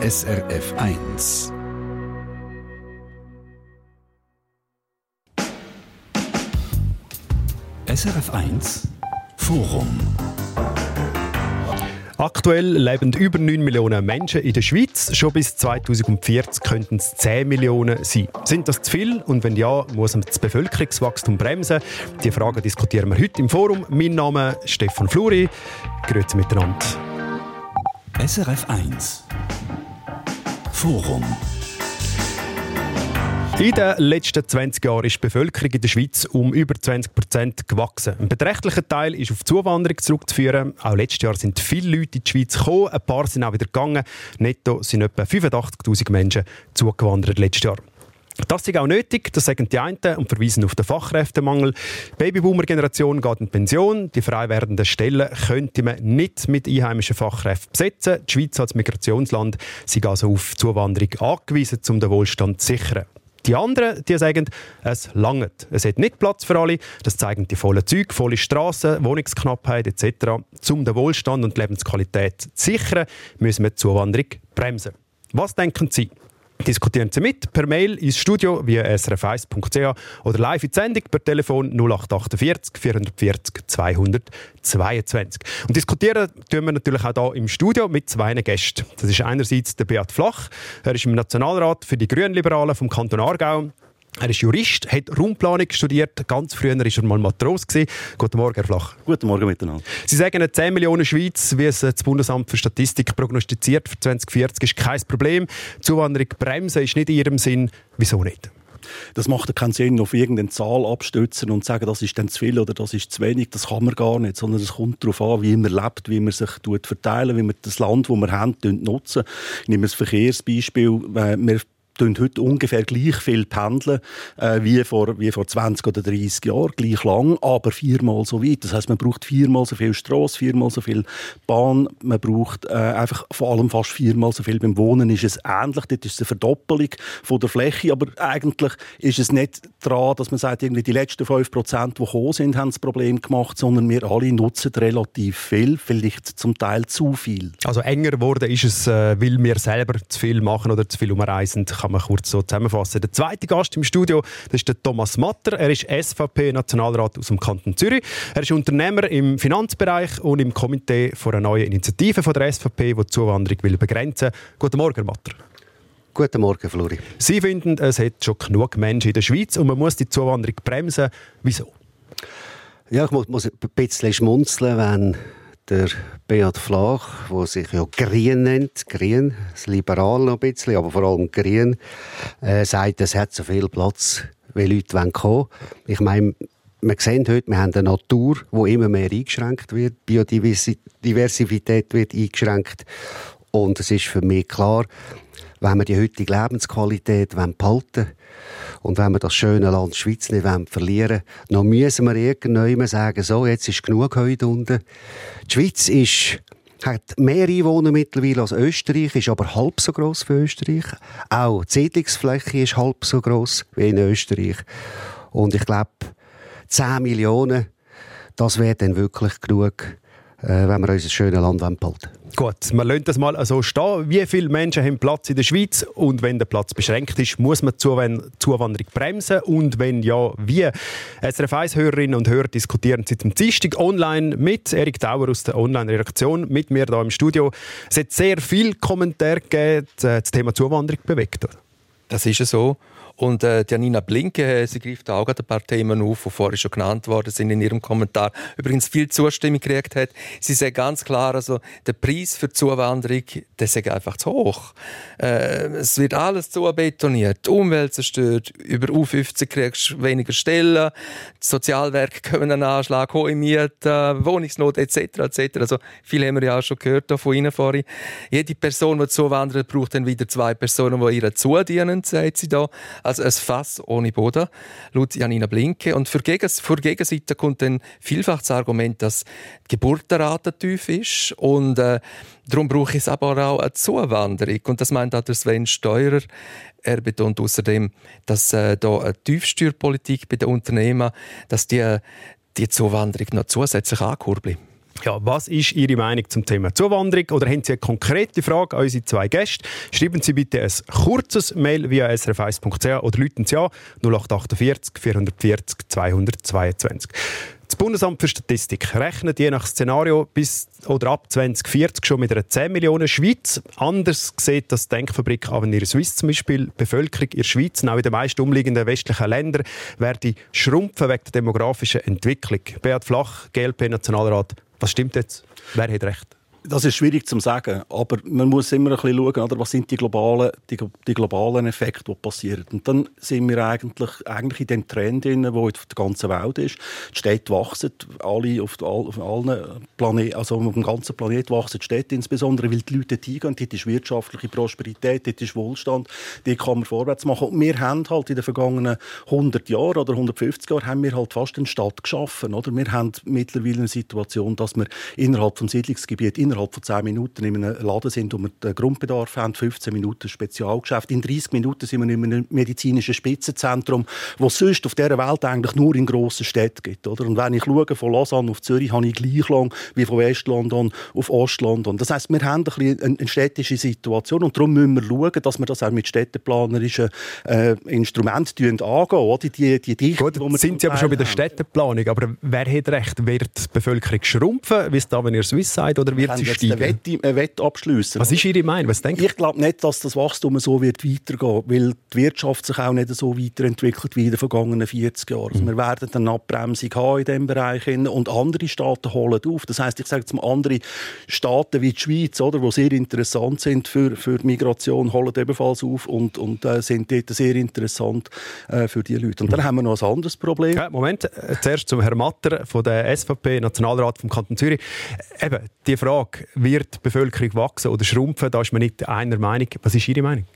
SRF 1. SRF 1 Forum Aktuell leben über 9 Millionen Menschen in der Schweiz. Schon bis 2040 könnten es 10 Millionen sein. Sind das zu viel? Und wenn ja, muss man das Bevölkerungswachstum bremsen? Die Frage diskutieren wir heute im Forum. Mein Name ist Stefan Fluri. Grüezi miteinander. SRF 1 Forum in den letzten 20 Jahren ist die Bevölkerung in der Schweiz um über 20 Prozent gewachsen. Ein beträchtlicher Teil ist auf Zuwanderung zurückzuführen. Auch letztes Jahr sind viele Leute in die Schweiz gekommen, ein paar sind auch wieder gegangen. Netto sind etwa 85'000 Menschen zugewandert letztes Jahr. Das ist auch nötig, das sagen die einen und verweisen auf den Fachkräftemangel. Die Babyboomer-Generation geht in Pension. Die frei werdenden Stellen könnte man nicht mit einheimischen Fachkräften besetzen. Die Schweiz als Migrationsland sind also auf Zuwanderung angewiesen, um den Wohlstand zu sichern. Die anderen die sagen, es langt. Es hat nicht Platz für alle. Das zeigen die vollen Züge, volle Straßen, Wohnungsknappheit etc. Um den Wohlstand und die Lebensqualität zu sichern, müssen wir die Zuwanderung bremsen. Was denken Sie? Diskutieren Sie mit per Mail ins Studio via srf1.ch oder live in Sendung per Telefon 0848 440 222. Und diskutieren tun wir natürlich auch hier im Studio mit zwei Gästen. Das ist einerseits der Beat Flach. Er ist im Nationalrat für die Grünliberalen vom Kanton Aargau. Er ist Jurist, hat Raumplanung studiert. Ganz früher war er mal Matros. Guten Morgen, Herr Flach. Guten Morgen miteinander. Sie sagen, 10 Millionen Schweiz, wie es das Bundesamt für Statistik prognostiziert für 2040, ist kein Problem. Zuwanderung bremsen ist nicht in Ihrem Sinn. Wieso nicht? Das macht keinen Sinn, auf irgendeine Zahl abstützen und sagen, das ist dann zu viel oder das ist zu wenig. Das kann man gar nicht, sondern es kommt darauf an, wie man lebt, wie man sich verteilen, wie man das Land, das wir haben, nutzen. Ich nehme ein Verkehrsbeispiel. Äh, wir heute ungefähr gleich viel pendeln äh, wie, vor, wie vor 20 oder 30 Jahren, gleich lang, aber viermal so weit. Das heißt, man braucht viermal so viel Straße, viermal so viel Bahn, man braucht äh, einfach vor allem fast viermal so viel beim Wohnen ist es ähnlich. Dort ist es eine Verdoppelung von der Fläche, aber eigentlich ist es nicht daran, dass man sagt, irgendwie die letzten 5 Prozent, die gekommen sind, haben das Problem gemacht, sondern wir alle nutzen relativ viel, vielleicht zum Teil zu viel. Also enger geworden ist es, äh, weil wir selber zu viel machen oder zu viel umreisen, kann man kurz so zusammenfassen. Der zweite Gast im Studio das ist der Thomas Matter. Er ist SVP-Nationalrat aus dem Kanton Zürich. Er ist Unternehmer im Finanzbereich und im Komitee für eine neue Initiative von der SVP, die die Zuwanderung will begrenzen will. Guten Morgen, Matter. Guten Morgen, Flori. Sie finden, es hat schon genug Menschen in der Schweiz und man muss die Zuwanderung bremsen. Wieso? Ja, ich muss, muss ein bisschen schmunzeln, wenn der Beat Flach, der sich ja Green nennt, Green, das Liberal noch ein bisschen, aber vor allem Green, äh, sagt, es hat so viel Platz, wie Leute kommen. Wollen. Ich meine, wir sehen heute, wir haben eine Natur, die immer mehr eingeschränkt wird, Biodiversität wird eingeschränkt. Und es ist für mich klar, wenn wir die heutige Lebensqualität behalten wollen, und wenn wir das schöne Land Schweiz nicht verlieren wollen, dann müssen wir irgendwann sagen, so, jetzt ist genug heute unten. Die Schweiz ist hat mehr Einwohner mittlerweile als Österreich, ist aber halb so groß wie Österreich. Auch die Siedlungsfläche ist halb so groß wie in Österreich. Und ich glaube, 10 Millionen, das wäre dann wirklich genug wenn wir unser schönes Land behalten Gut, wir lassen das mal so stehen. Wie viele Menschen haben Platz in der Schweiz? Und wenn der Platz beschränkt ist, muss man die Zuwanderung bremsen? Und wenn ja, wie? SRF 1-Hörerinnen und Hörer diskutieren seit dem Dienstag online mit Erik Dauer aus der Online-Redaktion, mit mir hier im Studio. Es hat sehr viele Kommentare gegeben, das Thema Zuwanderung bewegt. Das ist so. Und äh, Janina Blinke, äh, sie greift auch ein paar Themen auf, die vorher schon genannt worden sind in ihrem Kommentar. Übrigens viel Zustimmung gekriegt hat. Sie sagt ganz klar, also der Preis für die Zuwanderung, der ist einfach zu hoch. Äh, es wird alles zu betoniert, die Umwelt zerstört, über U50 kriegst du weniger Stellen, die Sozialwerke können einen Anschlag, hohe Mieten, Wohnungsnot etc. etc. Also viel haben wir ja auch schon gehört von Ihnen vorhin. Jede Person, die zuwandert, braucht dann wieder zwei Personen, die ihr zudienen, sagt sie da. Also ein Fass ohne Boden, laut Janina Blinke. Und für, Gegen für die Gegenseite kommt dann vielfach das Argument, dass die Geburtenrate tief ist und äh, darum brauche ich aber auch eine Zuwanderung. Und das meint auch der Sven Steurer. Er betont außerdem, dass äh, da eine Tiefsteuerpolitik bei den Unternehmen, dass die, die Zuwanderung noch zusätzlich ankurbelt. Ja, was ist Ihre Meinung zum Thema Zuwanderung? Oder haben Sie eine konkrete Frage an unsere zwei Gäste? Schreiben Sie bitte ein kurzes Mail via srf1.ch oder rufen Sie an 0848 440 222. Das Bundesamt für Statistik rechnet je nach Szenario bis oder ab 2040 schon mit einer 10 Millionen Schweiz. Anders sieht das Denkfabrik Avenir Suisse zum Beispiel. Die Bevölkerung in der Schweiz und auch in den meisten umliegenden westlichen Ländern werde schrumpfen wegen der demografischen Entwicklung. Beat Flach, GLP-Nationalrat. Was stimmt jetzt? Wer hat recht? Das ist schwierig zu sagen, aber man muss immer ein bisschen schauen, oder, was sind die globalen, die, die globalen Effekte, die passieren. Und dann sind wir eigentlich, eigentlich in dem Trend drin, der auf der ganzen Welt ist. Die Städte wachsen, alle auf, auf allen Planeten, also auf dem ganzen Planeten wachsen die Städte insbesondere, weil die Leute dort hingehen, dort ist wirtschaftliche Prosperität, dort ist Wohlstand, dort kann man vorwärts machen. Und wir haben halt in den vergangenen 100 Jahren oder 150 Jahren haben wir halt fast eine Stadt geschaffen, oder? Wir haben mittlerweile eine Situation, dass wir innerhalb vom Siedlungsgebiet, innerhalb innerhalb von 10 Minuten in einem Laden sind, wo wir den Grundbedarf haben, 15 Minuten Spezialgeschäft. In 30 Minuten sind wir in einem medizinischen Spitzenzentrum, wo es sonst auf dieser Welt eigentlich nur in grossen Städten gibt. Oder? Und wenn ich schaue, von Lausanne auf Zürich, habe ich gleich lang wie von West-London auf Ost-London. Das heisst, wir haben ein eine, städtische Situation und darum müssen wir schauen, dass wir das auch mit städteplanerischen äh, Instrumenten angehen. Oder? Die, die Dichte, Gut, wir sind Sie aber schon bei der Städteplanung, aber wer hat recht? Wird die Bevölkerung schrumpfen, wie es da, wenn ihr Swiss seid, oder wird sie jetzt steigen. Wette, eine Wette abschliessen. Was ist Ihre Meinung? Was denken Ich glaube nicht, dass das Wachstum so wird weitergehen weil die Wirtschaft sich auch nicht so weiterentwickelt wie in den vergangenen 40 Jahren. Also mhm. wir werden eine Abbremsung haben in diesem Bereich und andere Staaten holen auf. Das heißt, ich sage jetzt mal, andere Staaten wie die Schweiz, oder, die sehr interessant sind für, für die Migration, holen ebenfalls auf und, und äh, sind dort sehr interessant äh, für die Leute. Und dann mhm. haben wir noch ein anderes Problem. Ja, Moment, äh, zuerst zum Herrn Matter von der SVP, Nationalrat vom Kanton Zürich. Eben, die Frage, wird die Bevölkerung wachsen oder schrumpfen? Da ist man nicht einer Meinung. Was ist Ihre Meinung?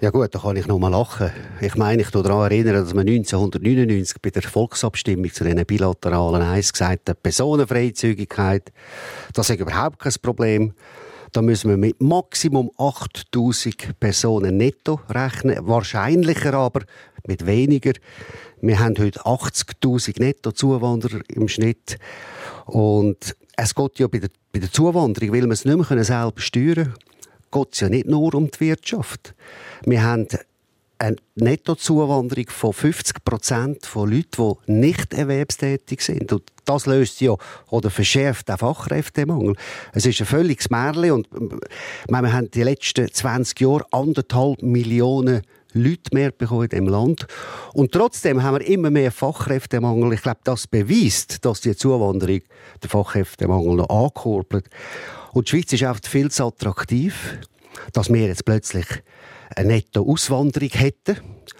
Ja gut, da kann ich noch mal lachen. Ich meine, ich daran erinnern, dass man 1999 bei der Volksabstimmung zu den bilateralen Eis gesagt hat, Personenfreizügigkeit, das ist überhaupt kein Problem. Da müssen wir mit Maximum 8000 Personen netto rechnen. Wahrscheinlicher aber mit weniger. Wir haben heute 80.000 netto Zuwanderer im Schnitt. Und es geht ja bei der, bei der Zuwanderung, weil wir es nicht mehr selber steuern können, geht es ja nicht nur um die Wirtschaft. Wir haben eine Nettozuwanderung von 50 Prozent von Leuten, die nicht erwerbstätig sind. Und das löst ja oder verschärft den Fachkräftemangel. Es ist ein völliges Märchen und wir haben die letzten 20 Jahre anderthalb Millionen Leute mehr bekommen in diesem Land. Und trotzdem haben wir immer mehr Fachkräftemangel. Ich glaube, das beweist, dass die Zuwanderung den Fachkräftemangel noch ankurbelt. Und die Schweiz ist auch viel zu attraktiv, dass wir jetzt plötzlich eine Netto-Auswanderung hätten.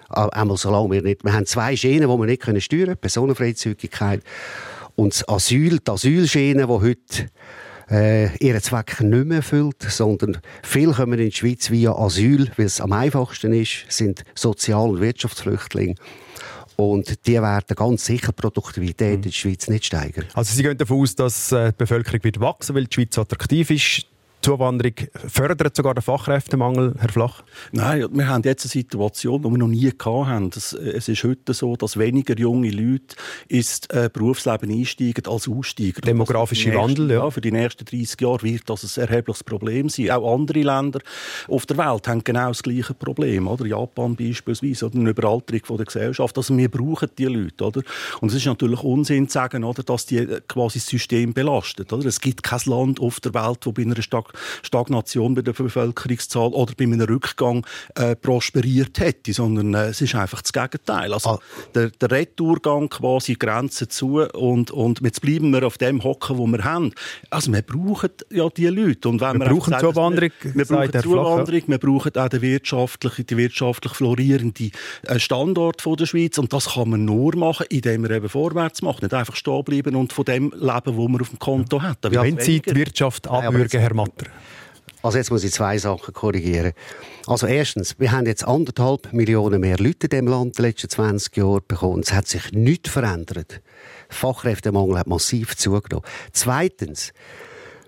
Einmal solange wir nicht... Wir haben zwei Schienen, die wir nicht steuern können. Personenfreizügigkeit und das Asyl, die Asylschiene, die heute äh, ihren Zweck nicht mehr erfüllt, sondern viele kommen in die Schweiz via Asyl, weil es am einfachsten ist, sind Sozial- und Wirtschaftsflüchtlinge. Und die werden ganz sicher die Produktivität mhm. in der Schweiz nicht steigern. Also Sie gehen davon aus, dass äh, die Bevölkerung wird wachsen, weil die Schweiz attraktiv ist. Zuwanderung fördert sogar den Fachkräftemangel, Herr Flach? Nein, wir haben jetzt eine Situation, die wir noch nie hatten. Es ist heute so, dass weniger junge Leute ins äh, Berufsleben einsteigen als aussteigen. Demografischer Wandel, ja. ja. Für die nächsten 30 Jahre wird das ein erhebliches Problem sein. Auch andere Länder auf der Welt haben genau das gleiche Problem. Oder? Japan beispielsweise, oder eine Überalterung der Gesellschaft. Also wir brauchen die Leute. Oder? Und es ist natürlich Unsinn zu sagen, oder, dass die quasi das System belastet. Oder? Es gibt kein Land auf der Welt, das bei einer Stag Stagnation bei der Bevölkerungszahl oder bei einem Rückgang äh, prosperiert hätte, sondern äh, es ist einfach das Gegenteil. Also ah. der, der Retourgang quasi Grenzen zu und, und jetzt bleiben wir auf dem hocken, wo wir haben. Also wir brauchen ja die Leute. Und wenn wir, wir brauchen sagen, Zuwanderung, wir, wir brauchen Zuwanderung, wir brauchen auch den wirtschaftlich, die wirtschaftlich florierende äh, Standort von der Schweiz und das kann man nur machen, indem wir eben vorwärts machen, nicht einfach stehen bleiben und von dem leben, wo man auf dem Konto hat. Ja, wenn Sie die Wirtschaft abwürgen, Herr Matt, weiter? Also jetzt muss ich zwei Sachen korrigieren. Also erstens, wir haben jetzt anderthalb Millionen mehr Leute in diesem Land in den letzten 20 Jahren bekommen. Es hat sich nichts verändert. Der Fachkräftemangel hat massiv zugenommen. Zweitens,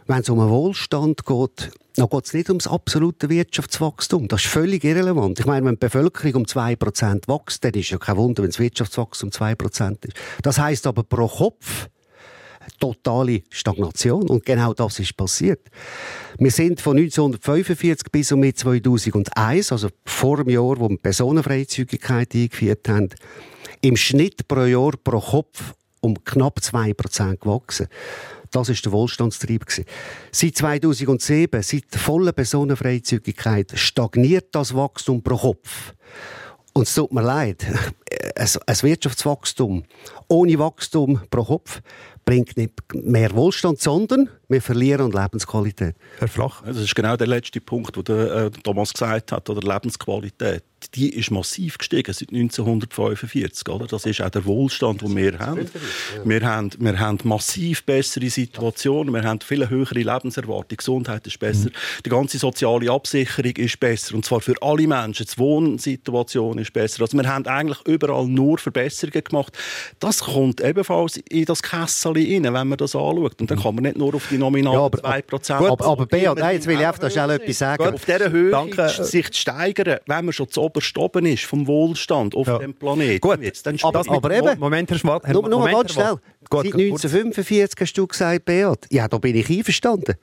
wenn es um den Wohlstand geht, dann geht es nicht um das absolute Wirtschaftswachstum. Das ist völlig irrelevant. Ich meine, wenn die Bevölkerung um 2% wächst, dann ist ja kein Wunder, wenn das Wirtschaftswachstum um 2% ist. Das heißt aber pro Kopf totale Stagnation. Und genau das ist passiert. Wir sind von 1945 bis um 2001, also vor dem Jahr, wo wir Personenfreizügigkeit eingeführt haben, im Schnitt pro Jahr pro Kopf um knapp 2% gewachsen. Das ist der Wohlstandstrieb. Seit 2007, seit der vollen Personenfreizügigkeit, stagniert das Wachstum pro Kopf. Und es tut mir leid, ein Wirtschaftswachstum ohne Wachstum pro Kopf bringt nicht mehr Wohlstand, sondern wir verlieren Lebensqualität. Herr Flach? Das ist genau der letzte Punkt, den äh, Thomas gesagt hat, oder Lebensqualität die ist massiv gestiegen seit 1945. Oder? Das ist auch der Wohlstand, den wir haben. Wir haben, wir haben massiv bessere Situationen, wir haben viel höhere Lebenserwartung, die Gesundheit ist besser, mhm. die ganze soziale Absicherung ist besser und zwar für alle Menschen. Die Wohnsituation ist besser. Also wir haben eigentlich überall nur Verbesserungen gemacht. Das kommt ebenfalls in das Kessel rein, wenn man das anschaut. Und dann kann man nicht nur auf die nominalen ja, aber, 2%... Gut, aber, aber Beat, nein, jetzt will ich einfach schnell etwas sagen. Auf dieser Höhe Danke. sich zu steigern, wenn man schon zu oberst oben ist vom Wohlstand auf ja. dem Planeten. Gut, dann aber, aber eben, Moment, Herr Schwarz. Nur, nur Moment, ganz schnell. Gut, Seit 1945 hast du gesagt, Beat. Ja, da bin ich einverstanden.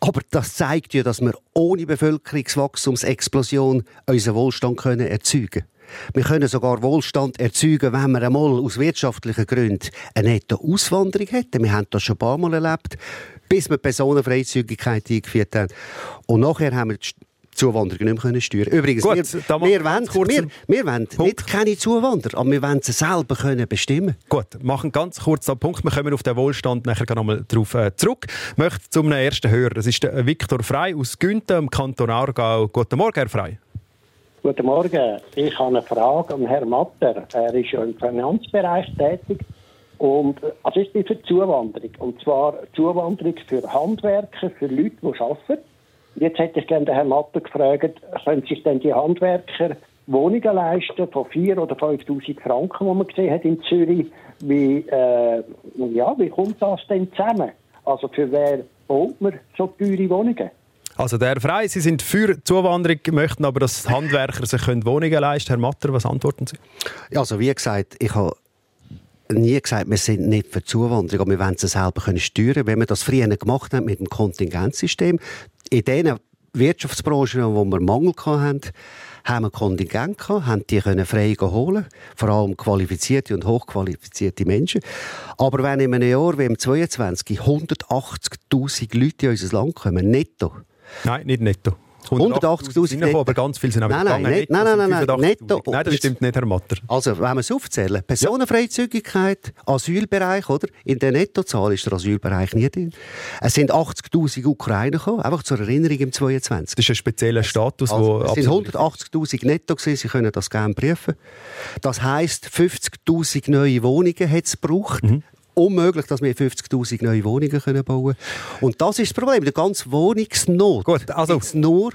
Aber das zeigt ja, dass wir ohne Bevölkerungswachstumsexplosion unseren Wohlstand können erzeugen können. Wir können sogar Wohlstand erzeugen, wenn wir einmal aus wirtschaftlichen Gründen eine nette Auswanderung hätten. Wir haben das schon ein paar Mal erlebt, bis wir Personenfreizügigkeit eingeführt haben. Und nachher haben wir Zuwanderung nicht mehr steuern Übrigens, Gut, wir, wir, wollen, wir, wir wollen nicht keine Zuwanderer, aber wir wollen sie selber können bestimmen Gut, machen ganz kurz den Punkt. Wir kommen auf den Wohlstand nachher nochmal darauf äh, zurück. Ich möchte zum ersten Hörer. Das ist der Viktor Frei aus Günther im Kanton Aargau. Guten Morgen, Herr Frei. Guten Morgen. Ich habe eine Frage an Herrn Matter. Er ist ja im Finanzbereich tätig. Und also ich bin für Zuwanderung. Und zwar Zuwanderung für Handwerker, für Leute, die arbeiten. Jetzt hätte ich gerne den Herrn Matter gefragt, können sich denn die Handwerker Wohnungen leisten von 4.000 oder 5.000 Franken, die man gesehen hat in Zürich? Wie, äh, ja, wie kommt das denn zusammen? Also für wer baut man so teure Wohnungen? Also der Frei, Sie sind für Zuwanderung, möchten aber, dass Handwerker sich Wohnungen leisten können. Herr Matter, was antworten Sie? Also wie gesagt, ich habe nie gesagt, wir sind nicht für Zuwanderung, aber wir wollen es selber können steuern. Wenn wir das früher gemacht haben mit dem Kontingenzsystem, in den Wirtschaftsbranchen, wo wir Mangel hatten, haben wir Kontingent gehabt, haben die können frei holen, vor allem qualifizierte und hochqualifizierte Menschen. Aber wenn in einem Jahr wie im 22 180.000 Leute in unser Land kommen, netto. Nein, nicht netto. 180.000 netto. aber ganz viele sind auch nein, nein, nein, nein, nein, nein, netto. Nein, das stimmt nicht, Herr Matter. Also, wenn wir es aufzählen, Personenfreizügigkeit, Asylbereich, oder? In der Nettozahl ist der Asylbereich nie drin. Es sind 80.000 Ukrainer gekommen, einfach zur Erinnerung im 22. Das ist ein spezieller Status, also, wo... Es sind 180.000 netto gewesen, Sie können das gerne prüfen. Das heisst, 50.000 neue Wohnungen hat es gebraucht. Mhm unmöglich, dass wir 50'000 neue Wohnungen können bauen können. Und das ist das Problem. Die ganze Wohnungsnot Gut, also nur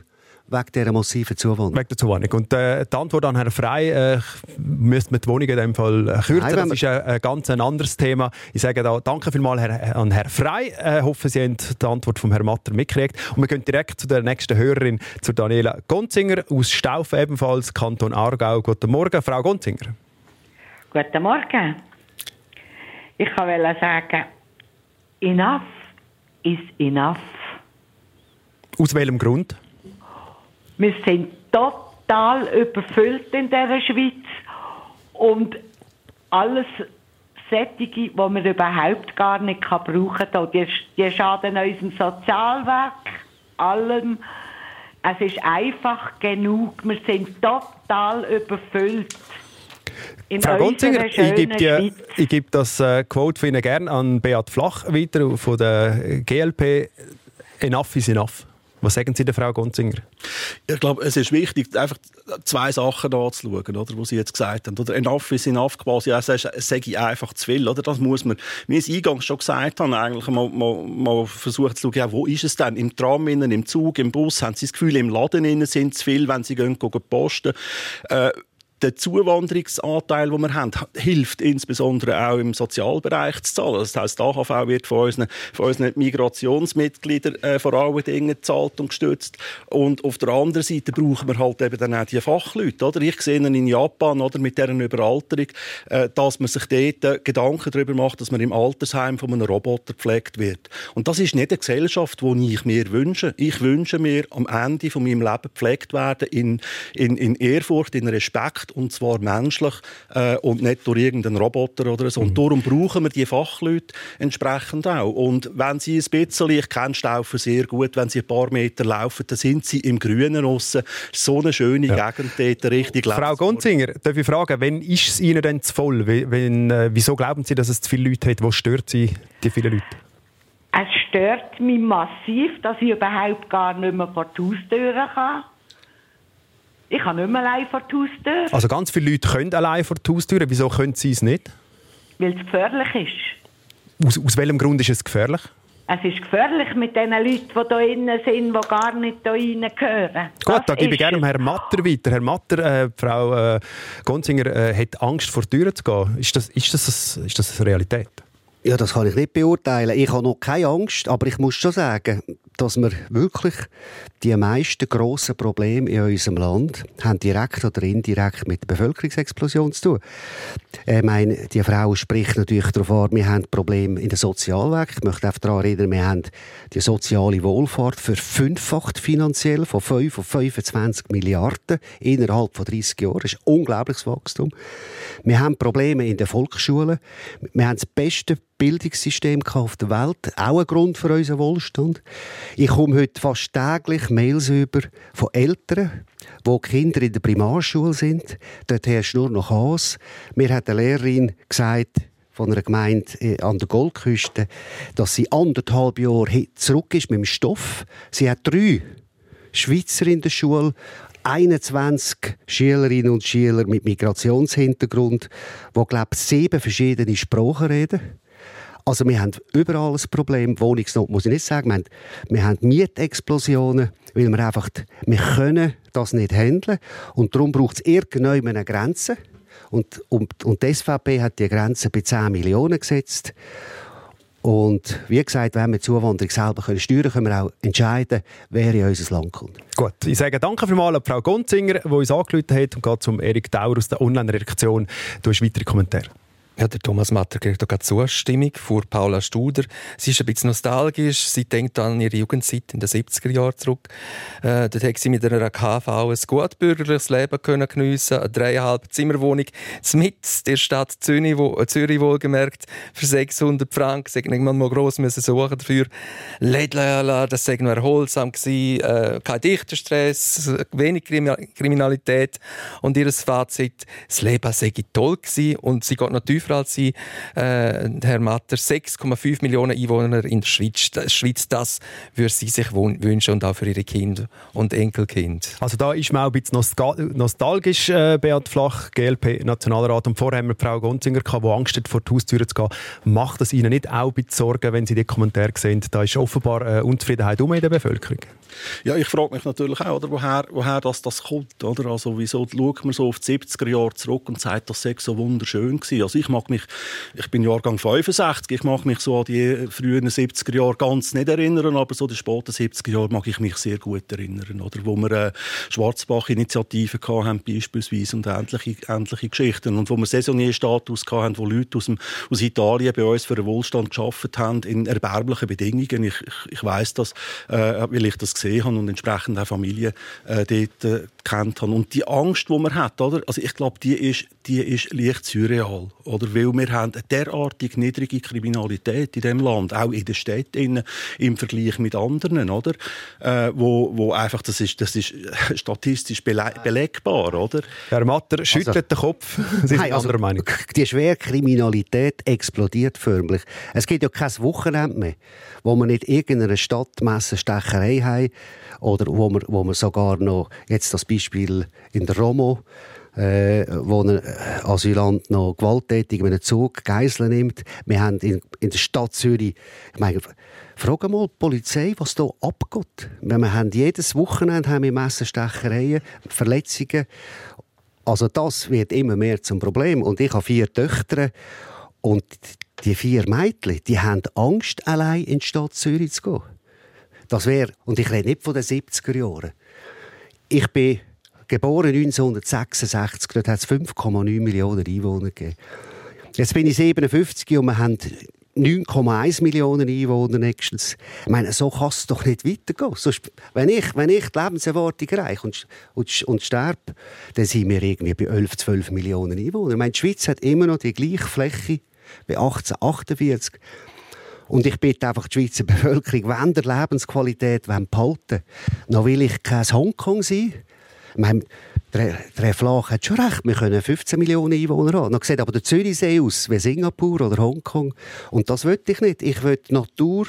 wegen dieser massiven Zuwanderung. Wegen der Zuwanderung. Und äh, die Antwort an Herrn Frey, äh, müsste man die Wohnungen in dem Fall äh, kürzen. Nein, das ist ein, ein ganz ein anderes Thema. Ich sage da danke vielmals Herr, an Herrn Frey. Ich äh, hoffe, Sie haben die Antwort von Herrn Matter mitgekriegt. Und wir gehen direkt zu der nächsten Hörerin, zu Daniela Gonzinger aus Staufen, ebenfalls Kanton Aargau. Guten Morgen, Frau Gonzinger. Guten Morgen. Ich wollte sagen, enough is enough. Aus welchem Grund? Wir sind total überfüllt in dieser Schweiz und alles Sättige, die man überhaupt gar nicht brauchen kann. Die, die schaden unserem Sozialwerk, allem. Es ist einfach genug. Wir sind total überfüllt. In Frau Gonzinger, ich gebe, die, ich gebe das äh, Quote von Ihnen gerne an Beat Flach weiter von der GLP. Enough is enough. Was sagen Sie der Frau Gonzinger? Ich glaube, es ist wichtig, einfach zwei Sachen anzuschauen, oder, was Sie jetzt gesagt haben. Oder enough is enough quasi, es sage ich einfach zu viel. Oder? Das muss man, wie ich es eingangs schon gesagt habe, eigentlich mal, mal, mal versuchen zu schauen, ja, wo ist es denn? Im Tram, innen, im Zug, im Bus, haben Sie das Gefühl, im Laden innen sind zu viel, wenn Sie gehen, gehen posten. Äh, der Zuwanderungsanteil, den wir haben, hilft insbesondere auch im Sozialbereich zu zahlen. Das heisst, die AHV wird von unseren, von unseren Migrationsmitgliedern äh, vor allen Dingen gezahlt und gestützt. Und auf der anderen Seite brauchen wir halt eben dann auch die Fachleute. Oder? Ich sehe in Japan oder, mit deren Überalterung, äh, dass man sich dort äh, Gedanken darüber macht, dass man im Altersheim von einem Roboter gepflegt wird. Und das ist nicht eine Gesellschaft, die ich mir wünsche. Ich wünsche mir am Ende von meinem Leben gepflegt werden in, in, in Ehrfurcht, in Respekt und zwar menschlich äh, und nicht durch irgendeinen Roboter oder so. Und mhm. darum brauchen wir die Fachleute entsprechend auch. Und wenn sie ein bisschen, ich kenne Staufen sehr gut, wenn sie ein paar Meter laufen, dann sind sie im Grünen aussen. So eine schöne ja. Gegend dort, richtig Frau Gonzinger, darf ich fragen, wenn ist es Ihnen denn zu voll? Wenn, äh, wieso glauben Sie, dass es zu viele Leute hat? Wo stört Sie die vielen Leute? Es stört mich massiv, dass ich überhaupt gar nicht mehr vor die Haustüre kann. Ich kann nicht mehr allein vor die Haustüre. Also ganz viele Leute können allein vor die Haustüre. Wieso können sie es nicht? Weil es gefährlich ist. Aus, aus welchem Grund ist es gefährlich? Es ist gefährlich mit den Leuten, die hier innen sind, die gar nicht hier rein gehören. Gut, da gebe ich gerne Herrn Matter weiter. Herr Matter, äh, Frau äh, Gonzinger äh, hat Angst, vor die Tür zu gehen. Ist das, ist das, ist das eine Realität? Ja, das kann ich nicht beurteilen. Ich habe noch keine Angst, aber ich muss schon sagen, dass wir wirklich die meisten grossen Probleme in unserem Land haben direkt oder indirekt mit der Bevölkerungsexplosion zu tun. Ich meine, die Frau spricht natürlich darauf an, wir haben Probleme in der Sozialwelt. Ich möchte auch daran erinnern, wir haben die soziale Wohlfahrt verfünffacht finanziell von 5 auf 25 Milliarden innerhalb von 30 Jahren. Das ist ein unglaubliches Wachstum. Wir haben Probleme in den Volksschulen. Wir haben das beste Bildungssystem auf der Welt. Auch ein Grund für unseren Wohlstand. Ich komme heute fast täglich Mails über von Eltern, wo Kinder in der Primarschule sind. Dort herrscht nur noch Chaos. Mir hat eine Lehrerin gesagt, von einer Gemeinde äh, an der Goldküste, dass sie anderthalb Jahre zurück ist mit dem Stoff. Sie hat drei Schweizer in der Schule, 21 Schülerinnen und Schüler mit Migrationshintergrund, die, glaube ich, sieben verschiedene Sprachen reden. Also wir haben überall ein Problem. Wohnungsnot muss ich nicht sagen. Wir haben, wir haben Mietexplosionen, weil wir einfach, wir können das nicht handeln. Und darum braucht es irgendwann eine Grenze. Und, und, und die SVP hat die Grenze bei 10 Millionen gesetzt. Und wie gesagt, wenn wir die Zuwanderung selber können steuern können, können wir auch entscheiden, wer in unser Land kommt. Gut, ich sage danke vielmals an Frau Gonzinger, die uns angerufen hat und geht zum Erik Dauer aus der Online-Reaktion. Du hast weitere Kommentare. Ja, der Thomas Matter kriegt auch Zustimmung vor Paula Studer. Sie ist ein bisschen nostalgisch. Sie denkt an ihre Jugendzeit in den 70er Jahren zurück. Äh, dort hat sie mit einer KV ein gut bürgerliches Leben können geniessen Eine dreieinhalb Zimmerwohnung mit der Stadt Zürich, wo, äh, Zürich wohlgemerkt, für 600 Franken. Sie musste mal gross müssen suchen dafür. Lädler, das war noch erholsam. Gewesen. Äh, kein dichter Stress, wenig Kriminalität. Und ihr Fazit, das Leben sei toll gewesen. Und sie geht noch als Sie, äh, Herr Matter. 6,5 Millionen Einwohner in der Schweiz. Schweiz, das würde Sie sich wünschen und auch für Ihre Kinder und Enkelkind. Also da ist man auch ein bisschen nostalgisch, äh, Beat Flach, GLP-Nationalrat. Und vorher haben wir Frau Gonzinger, die Angst hat, vor die Haustür zu gehen. Macht es Ihnen nicht auch ein bisschen Sorgen, wenn Sie die Kommentare sehen? Da ist offenbar äh, Unzufriedenheit um in der Bevölkerung. Ja, ich frage mich natürlich auch, oder, woher, woher das, das kommt. Oder? Also, wieso schaut man so auf die 70er Jahre zurück und sagt, das sei so wunderschön gewesen. Also ich mag mich, ich bin Jahrgang 65, ich mag mich so an die frühen 70er Jahre ganz nicht erinnern, aber so die späten 70er Jahre mag ich mich sehr gut erinnern. Oder? Wo wir äh, Schwarzbach-Initiativen haben beispielsweise und ähnliche, ähnliche Geschichten. Und wo wir Saisonierstatus hatten, wo Leute aus, dem, aus Italien bei uns für den Wohlstand geschafft haben, in erbärmlichen Bedingungen. Ich, ich, ich weiss das, äh, weil ich das gesehen habe und entsprechend auch Familien äh, dort äh, kennt habe. Und die Angst, die man hat, oder? Also ich glaube, die ist, die ist leicht surreal, oder? Weil wir haben eine derartig niedrige Kriminalität in dem Land, auch in den Städten im Vergleich mit anderen, oder? Äh, wo, wo einfach, das ist, das ist statistisch bele belegbar, oder? Herr Matter schüttelt also, den Kopf. Sie sind also, Meinung. Die schwere Kriminalität explodiert förmlich. Es gibt ja kein Wochenende mehr, wo man nicht irgendeine Stadtmessenstecherei haben oder wo man, wo man sogar noch, jetzt das Beispiel in der Romo, äh, wo ein Asylant noch gewalttätig mit einem Zug Geiseln nimmt. Wir haben in, in der Stadt Zürich, ich meine, frag mal die Polizei, was hier abgeht. Wir haben jedes Wochenende haben wir Messerstechereien, Verletzungen Also das wird immer mehr zum Problem. Und ich habe vier Töchter und die vier Mädchen, die haben Angst, allein in die Stadt Zürich zu gehen. Das wäre, und ich rede nicht von den 70er Jahren. Ich bin geboren 1966, dort hat es 5,9 Millionen Einwohner gegeben. Jetzt bin ich 57 und wir haben 9,1 Millionen Einwohner nächstens. Ich meine, so kann es doch nicht weitergehen. Sonst, wenn, ich, wenn ich die Lebenserwartung erreiche und, und, und sterbe, dann sind wir irgendwie bei 11, 12 Millionen Einwohnern. Ich meine, die Schweiz hat immer noch die gleiche Fläche wie 1848. Und ich bitte einfach die Schweizer Bevölkerung, wenn der Lebensqualität behalten dann will ich kein Hongkong sein. Ich meine, der, Flach hat schon recht, wir können 15 Millionen Einwohner haben. Dann sieht aber der Zürichsee aus wie Singapur oder Hongkong. Und das will ich nicht. Ich will die Natur.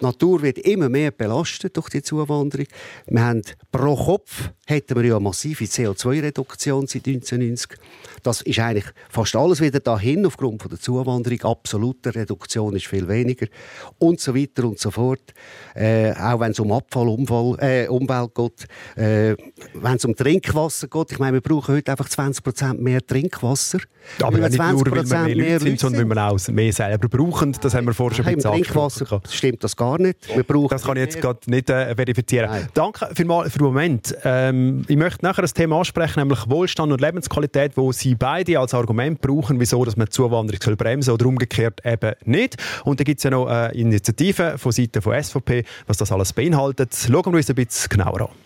Die Natur wird immer mehr belastet durch die Zuwanderung. Wir haben pro Kopf hätten wir ja massive CO2-Reduktion seit 1990. Das ist eigentlich fast alles wieder dahin aufgrund von der Zuwanderung. Absolute Reduktion ist viel weniger und so weiter und so fort. Äh, auch wenn es um Abfall, Umfall, äh, Umwelt geht, äh, wenn es um Trinkwasser geht. Ich meine, wir brauchen heute einfach 20% mehr Trinkwasser. Aber nicht nur, weil wir mehr Leute sind, sondern weil wir auch mehr selber brauchen. Das haben wir vorher schon bisschen Trinkwasser stimmt das gar nicht. Wir brauchen das kann ich jetzt gerade nicht äh, verifizieren. Nein. Danke vielmals für den Moment. Ähm, ich möchte nachher ein Thema ansprechen, nämlich Wohlstand und Lebensqualität, wo Sie beide als Argument brauchen, wieso dass man Zuwanderung soll bremsen oder umgekehrt eben nicht. Und da gibt es ja noch eine Initiative von Seiten von SVP, was das alles beinhaltet. Schauen wir uns ein bisschen genauer an.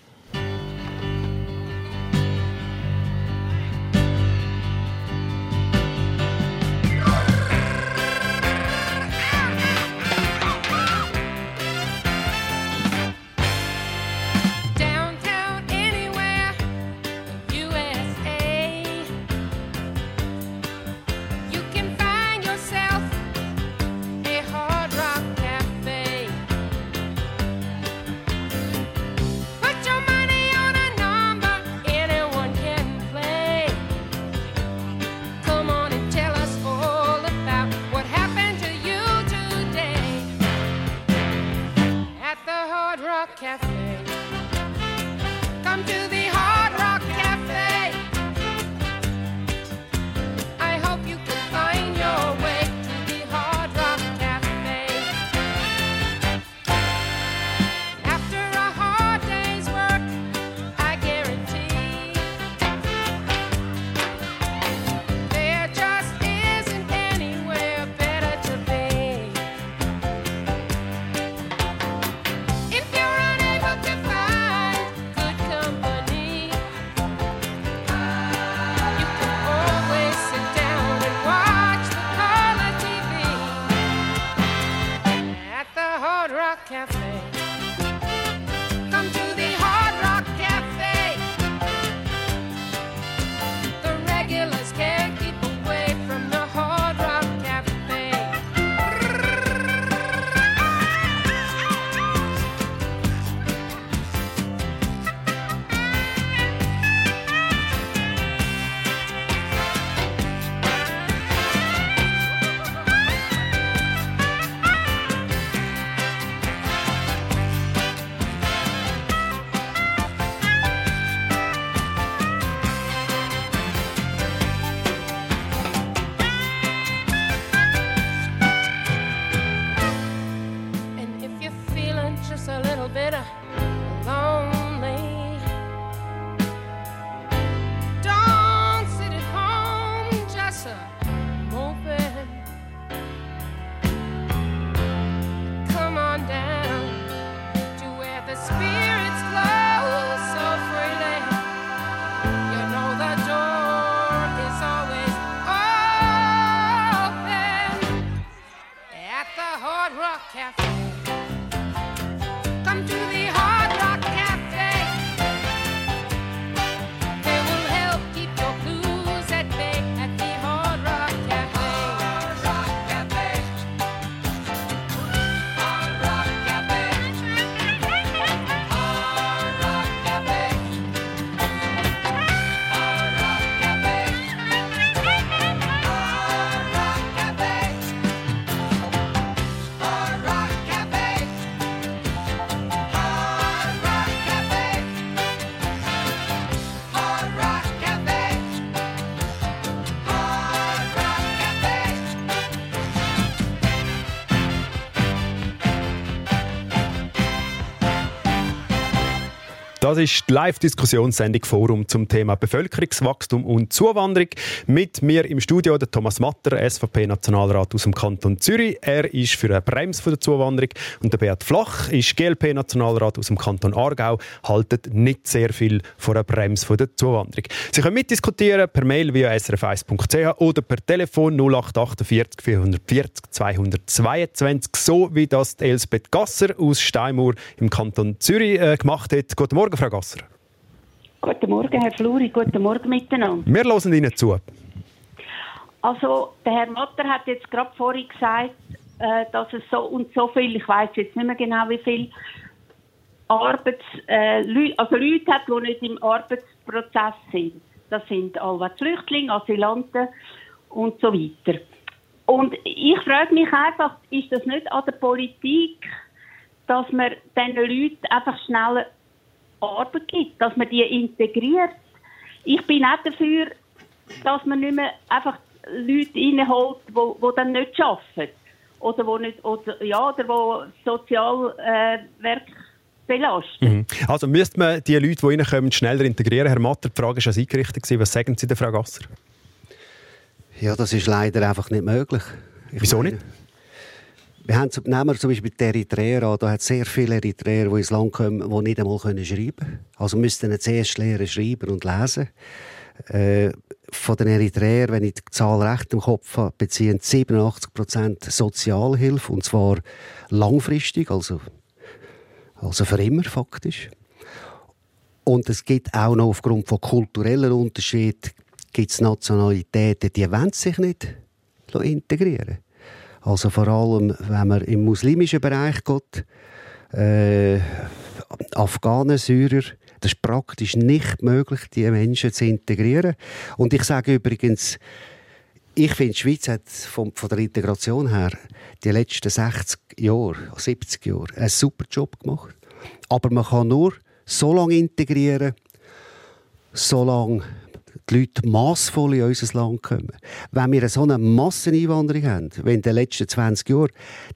Das ist die Live-Diskussionssendung Forum zum Thema Bevölkerungswachstum und Zuwanderung. Mit mir im Studio der Thomas Matter, SVP-Nationalrat aus dem Kanton Zürich. Er ist für eine Bremse der Zuwanderung. Und der Beat Flach ist GLP-Nationalrat aus dem Kanton Aargau, haltet nicht sehr viel von einer Bremse der Zuwanderung. Sie können mitdiskutieren per Mail via srf1.ch oder per Telefon 0848 440 222, so wie das Elsbeth Gasser aus Steinmauer im Kanton Zürich äh, gemacht hat. Guten Morgen, Frau Gasser. Guten Morgen, Herr Fluri. Guten Morgen miteinander. Wir hören Ihnen zu. Also, der Herr Matter hat jetzt gerade vorhin gesagt, äh, dass es so und so viel, ich weiß jetzt nicht mehr genau wie viel, Arbeits, äh, Leute, also Leute hat, die nicht im Arbeitsprozess sind. Das sind alle Flüchtlinge, Asylanten und so weiter. Und ich frage mich einfach, ist das nicht an der Politik, dass man diesen Leuten einfach schneller Arbeit gibt, dass man die integriert? Ich bin auch dafür, dass man nicht mehr einfach Leute reinholt, die, dann nicht arbeiten. Oder wo nicht, oder, ja, oder wo Sozialwerk äh, belastet. Mhm. Also müsste man die Leute, die reinkommen, schneller eintegrieren? Herr Matter, die Frage war ja eingerichtet. Was sagen Sie der Frau Gasser? Ja, das ist leider einfach nicht möglich. Ich Wieso meine, nicht? Wir haben nehmen wir zum Beispiel die Eritreer an. Da hat sehr viele Eritreer, die ins Land kommen, die nicht einmal schreiben können. Also müssten zuerst lernen, schreiben und lesen. Äh, von den Eritreern, wenn ich die Zahl recht im Kopf habe, beziehen 87 Prozent Sozialhilfe und zwar langfristig, also, also für immer faktisch. Und es gibt auch noch aufgrund von kulturellen Unterschieden gibt Nationalitäten, die wollen sich nicht integrieren. Also vor allem, wenn man im muslimischen Bereich geht, äh, Afghanen, Syrer, das ist praktisch nicht möglich, diese Menschen zu integrieren. Und ich sage übrigens, ich finde, die Schweiz hat von, von, der Integration her die letzten 60 Jahre, 70 Jahre einen super Job gemacht. Aber man kann nur so lange integrieren, solange die Leute massvoll in unser Land kommen. Wenn wir so eine Masseneinwanderung haben, wie in den letzten 20 Jahren,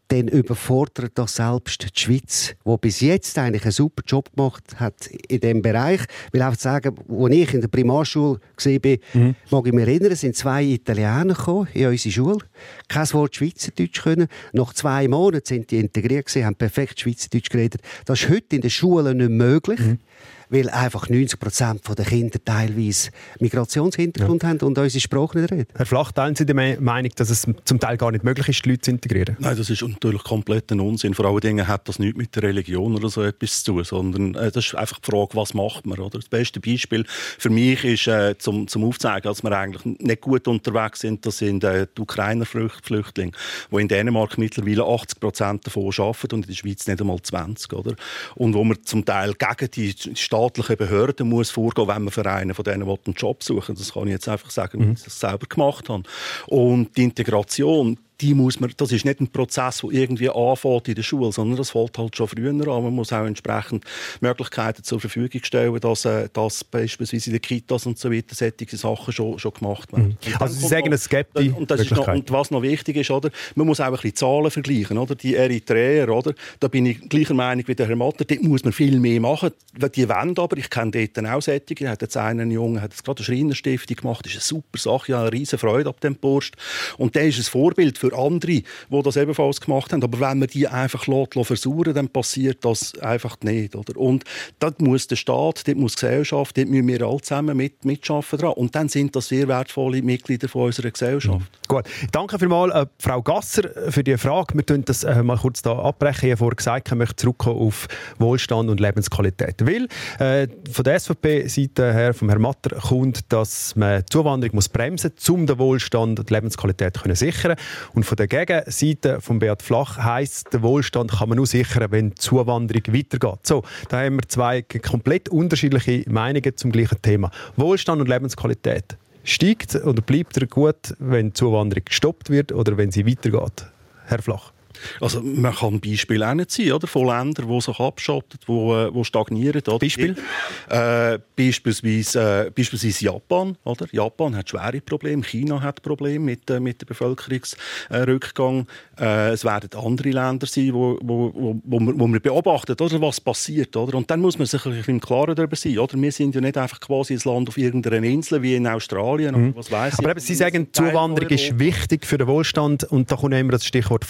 dann überfordert das selbst die Schweiz, die bis jetzt eigentlich einen super Job gemacht hat in diesem Bereich. Ich will einfach sagen, als ich in der Primarschule war, mhm. mag ich mich erinnern, sind zwei Italiener gekommen in unsere Schule, kein Wort Schweizerdeutsch können. Nach zwei Monaten sind die integriert gewesen, haben perfekt Schweizerdeutsch geredet. Das ist heute in den Schulen nicht möglich. Mhm weil einfach 90 Prozent der Kinder teilweise Migrationshintergrund ja. haben und unsere Sprache nicht reden. Herr Flach, teilen Sie die Meinung, dass es zum Teil gar nicht möglich ist, die Leute zu integrieren? Nein, das ist natürlich kompletter Unsinn. Vor allen Dingen hat das nichts mit der Religion oder so etwas zu tun, sondern äh, das ist einfach die Frage, was macht man. Oder? Das beste Beispiel für mich ist, äh, zum, zum Aufzeigen, dass wir eigentlich nicht gut unterwegs sind, das sind äh, die Ukrainer Flüchtlinge, die in Dänemark mittlerweile 80 Prozent davon arbeiten und in der Schweiz nicht einmal 20. Oder? Und wo man zum Teil gegen die Staat staatlichen Behörden muss vorgehen, wenn man für einen von denen einen Job suchen Das kann ich jetzt einfach sagen, weil mhm. ich das selber gemacht habe. Und die Integration, die muss man, das ist nicht ein Prozess, der irgendwie anfängt in der Schule, sondern das fällt halt schon früher an. Man muss auch entsprechend Möglichkeiten zur Verfügung stellen, dass, äh, dass beispielsweise in den Kitas und so weiter solche Sachen schon, schon gemacht werden. Mhm. Also Sie sagen, es gibt die und, das ist noch, und was noch wichtig ist, oder, man muss auch ein bisschen Zahlen vergleichen. Oder? Die Eritreer, oder? da bin ich gleicher Meinung wie der Herr Matter, dort muss man viel mehr machen. Die wollen aber, ich kenne dort auch solche, hat jetzt einen Jungen, hat jetzt gerade eine Schreinerstiftung gemacht, das ist eine super Sache, ich habe eine riesen Freude ab dem Post. Und der ist ein Vorbild für andere, die das ebenfalls gemacht haben. Aber wenn man die einfach lässt, versuchen dann passiert das einfach nicht. Oder? Und dort muss der Staat, dort muss die Gesellschaft, dort müssen wir alle zusammen mit, mitschaffen dran. Und dann sind das sehr wertvolle Mitglieder von unserer Gesellschaft. Mhm. Gut, danke vielmals, äh, Frau Gasser, für die Frage. Wir können das äh, mal kurz da abbrechen. Ich habe vorhin gesagt, ich möchte zurückkommen auf Wohlstand und Lebensqualität. Weil äh, von der SVP-Seite her, vom Herrn Matter, kommt, dass man die Zuwanderung muss bremsen muss, um den Wohlstand und die Lebensqualität zu sichern. Und von der Gegenseite von Beat Flach heisst, der Wohlstand kann man nur sichern, wenn die Zuwanderung weitergeht. So, da haben wir zwei komplett unterschiedliche Meinungen zum gleichen Thema. Wohlstand und Lebensqualität. Steigt oder bleibt er gut, wenn die Zuwanderung gestoppt wird oder wenn sie weitergeht? Herr Flach. Also man kann Beispiele auch nicht ziehen, oder? von Ländern, die sich abschottet, die, äh, die stagnieren. Oder? Beispiel? Äh, beispielsweise, äh, beispielsweise Japan. Oder? Japan hat schwere Probleme, China hat Probleme mit, äh, mit dem Bevölkerungsrückgang. Äh, es werden andere Länder sein, wo, wo, wo, wo, man, wo man beobachtet, oder? was passiert. Oder? Und dann muss man sich bisschen klarer darüber sein. Oder? Wir sind ja nicht einfach quasi ein Land auf irgendeiner Insel wie in Australien. Mhm. was weiss Aber eben, Sie sagen, Zuwanderung ist wichtig für den Wohlstand und da kommt immer das Stichwort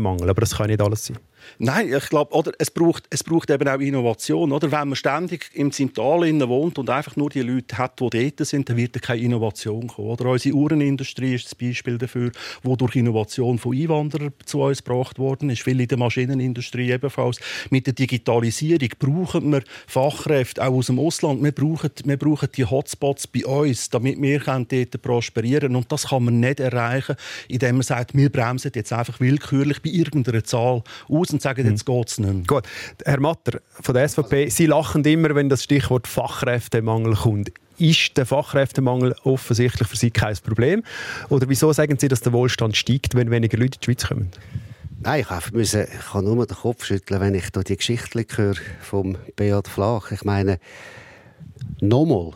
Fachkräftemangel. Aber das kann nicht alles sein. Nein, ich glaube, oder es braucht, es braucht eben auch Innovation. Oder? Wenn man ständig im Zimtal wohnt und einfach nur die Leute hat, die dort sind, dann wird keine Innovation kommen. Oder unsere Uhrenindustrie ist das Beispiel dafür, wo durch Innovation von Einwanderern zu uns gebracht worden ist. Viele in der Maschinenindustrie ebenfalls. Mit der Digitalisierung brauchen wir Fachkräfte auch aus dem Ausland. Wir brauchen, wir brauchen die Hotspots bei uns, damit wir dort prosperieren können. Und das kann man nicht erreichen, indem man sagt, wir bremsen jetzt einfach willkürlich bei irgendeiner Zahl aus und sagen, jetzt geht es nicht mehr. Gut. Herr Matter von der SVP, Sie lachen immer, wenn das Stichwort Fachkräftemangel kommt. Ist der Fachkräftemangel offensichtlich für Sie kein Problem? Oder wieso sagen Sie, dass der Wohlstand steigt, wenn weniger Leute in die Schweiz kommen? Nein, ich, müssen, ich kann nur den Kopf schütteln, wenn ich da die Geschichte höre vom Beat Flach. Ich meine, nochmal,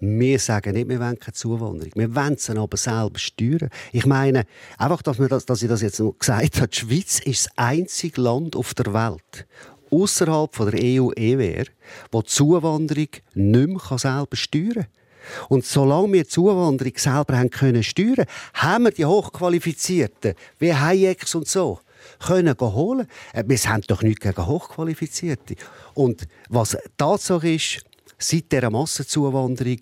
wir sagen nicht, wir wollen keine Zuwanderung. Wir wollen sie aber selber steuern. Ich meine, einfach, dass, wir das, dass ich das jetzt noch gesagt habe, die Schweiz ist das einzige Land auf der Welt, außerhalb der EU-EWR, wo die Zuwanderung nicht mehr selber steuern kann. Und solange wir die Zuwanderung selber haben können steuern, haben wir die Hochqualifizierten, wie Hayeks und so, können holen. Äh, wir haben doch nichts gegen Hochqualifizierte. Und was Tatsache ist, seit dieser Massenzuwanderung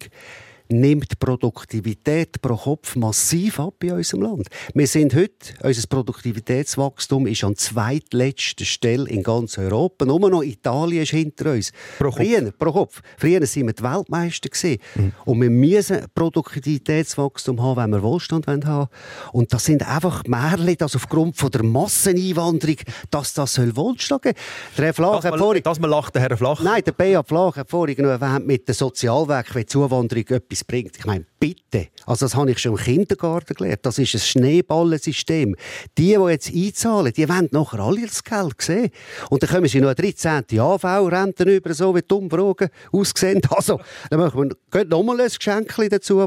nimmt die Produktivität pro Kopf massiv ab in unserem Land. Wir sind heute, unser Produktivitätswachstum ist an zweitletzter Stelle in ganz Europa. Nur noch Italien ist hinter uns. Pro Kopf. Früher, pro Kopf. Früher sind wir die Weltmeister. Mhm. Und wir müssen Produktivitätswachstum haben, wenn wir Wohlstand haben wollen. Und das sind einfach Märchen, dass aufgrund von der Masseneinwanderung, dass das soll Wohlstand geben. Der Herr Flach das hat vorhin... Das man lacht, der Herr Flach. Nein, der B.A. Flach hat vorhin erwähnt, mit der Sozialwerk, wie Zuwanderung etwas bringt. Ich meine, bitte. Also das habe ich schon im Kindergarten gelernt. Das ist ein Schneeballensystem. Die, die jetzt einzahlen, die wollen nachher alle das Geld sehen. Und dann kommen sie noch eine 13. AV-Rente über, so wie die Umfragen aussehen. Also, dann machen wir nochmal ein Geschenk dazu.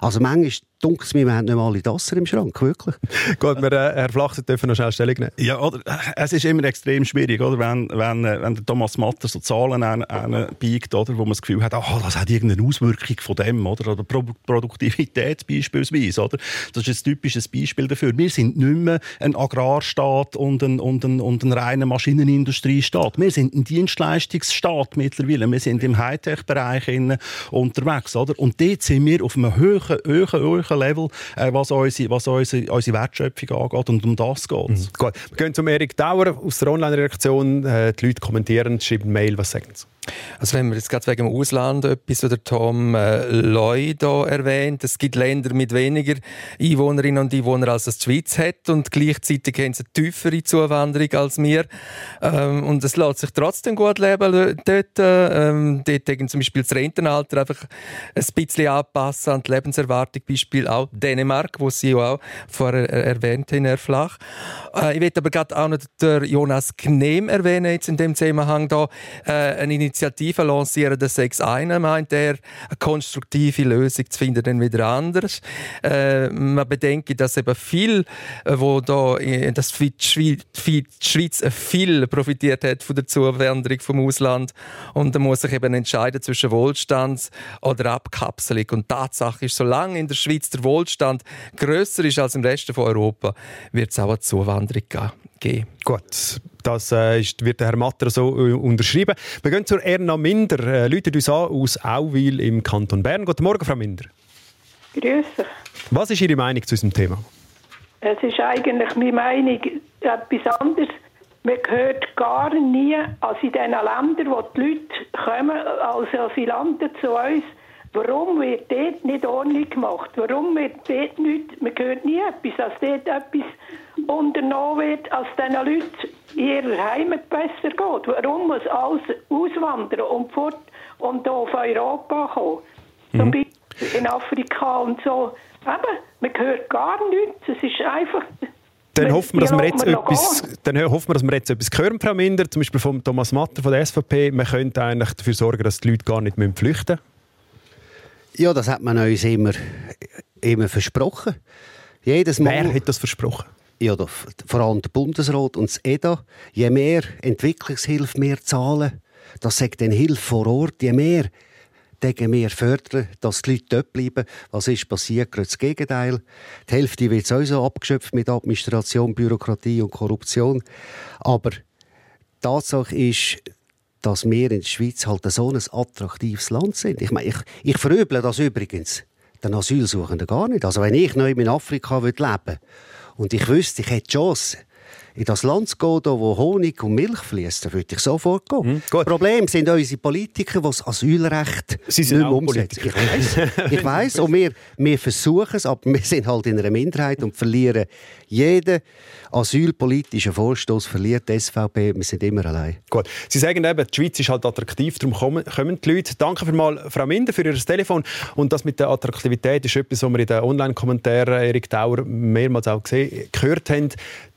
Also manchmal mir, wir haben nicht mal alle Dasser im Schrank, wirklich. Gut, wir, äh, Herr Flach, dürfen noch schnell Stellung nehmen. Ja, oder, es ist immer extrem schwierig, oder, wenn, wenn, äh, wenn der Thomas Matter so Zahlen biegt, oder, wo man das Gefühl hat, oh, das hat irgendeine Auswirkung von dem, oder, oder Pro Produktivität beispielsweise. Oder. Das ist ein typisches Beispiel dafür. Wir sind nicht mehr ein Agrarstaat und ein, und ein, und ein reiner Maschinenindustriestaat. Wir sind ein Dienstleistungsstaat mittlerweile. Wir sind im Hightech-Bereich unterwegs. Oder? Und dort sind wir auf einem hohen, hohen, hohen Level, äh, was, unsere, was unsere, unsere Wertschöpfung angeht. Und um das geht es. Mhm. Gut. Wir gehen zum Erik Dauer aus der Online-Reaktion. Äh, die Leute kommentieren, schreiben Mail. Was sagen sie? Also wenn wir jetzt gerade wegen dem Ausland etwas oder Tom äh, Lloyd erwähnt, es gibt Länder mit weniger Einwohnerinnen und Einwohnern als das die Schweiz hat und gleichzeitig haben sie eine tiefere Zuwanderung als wir ähm, und es lässt sich trotzdem gut leben dort. Ähm, dort haben zum Beispiel das Rentenalter einfach ein bisschen anpassen an die Lebenserwartung, Beispiel auch Dänemark, wo Sie auch vorher erwähnt haben, Herr Flach. Äh, ich will aber gerade auch noch Jonas Knehm erwähnen jetzt in dem Zusammenhang da äh, eine Initiative lancieren, das sei eine, meint er, eine konstruktive Lösung zu finden, dann wieder anders. Äh, man bedenke, dass eben viel, äh, wo da, äh, dass die Schweiz, Schweiz viel profitiert hat von der Zuwanderung vom Ausland und da muss sich eben entscheiden zwischen Wohlstand oder Abkapselung. Und Tatsache ist, solange in der Schweiz der Wohlstand größer ist als im Rest von Europa, wird es auch eine Zuwanderung geben. Gut, das äh, ist, wird der Herr Matter so äh, unterschrieben. Wir gehen zur Erna Minder. Äh, Leute uns an aus Auwil im Kanton Bern. Guten Morgen, Frau Minder. Grüße. Was ist Ihre Meinung zu diesem Thema? Es ist eigentlich meine Meinung etwas anderes. Man hört gar nie, als in den Ländern, wo die Leute kommen, als Asylanten zu uns, warum wird dort nicht ordentlich gemacht? Warum wird dort nicht, man hört nie etwas, als dort etwas unternommen wird, als diesen Leuten in ihrer Heimat besser geht. Warum muss alles auswandern und fort und hier auf Europa kommen? Mhm. Zum Beispiel in Afrika und so. Eben, man hört gar nichts. Es ist einfach Dann hoffen, wir, dass wir jetzt etwas, dann hoffen wir, dass wir jetzt etwas hören, Frau Minder, zum Beispiel von Thomas Matter von der SVP. Man könnte eigentlich dafür sorgen, dass die Leute gar nicht mehr flüchten müssen. Ja, das hat man uns immer, immer versprochen. Jedes Mal, Wer hat das versprochen? Ja, da, vor allem der Bundesrat und das EDA. Je mehr Entwicklungshilfe wir zahlen, das sagt dann Hilfe vor Ort, je mehr gegen wir fördern, dass die Leute dort bleiben. Was ist passiert? Gerade das Gegenteil. Die Hälfte wird sowieso abgeschöpft mit Administration, Bürokratie und Korruption. Aber die Tatsache ist, dass wir in der Schweiz halt so ein attraktives Land sind. Ich meine, ich, ich verüble das übrigens den Asylsuchenden gar nicht. Also wenn ich neu in Afrika leben würde und ich wüsste, ich hätte die Chance, in das Land zu gehen, wo Honig und Milch fließt, dann würde ich sofort gehen. Mhm, das Problem sind unsere Politiker, die das Asylrecht Sie sind nicht mehr umsetzen. Ich weiß, ich weiss, und wir, wir versuchen es, aber wir sind halt in einer Minderheit und verlieren jeden asylpolitischen Vorstoß verliert die SVP. Wir sind immer allein. Gut. Sie sagen eben, die Schweiz ist halt attraktiv, darum kommen, kommen die Leute. Danke für mal, Frau Minder, für Ihr Telefon. Und das mit der Attraktivität ist etwas, was wir in den Online-Kommentaren Erik Dauer mehrmals auch gesehen, gehört haben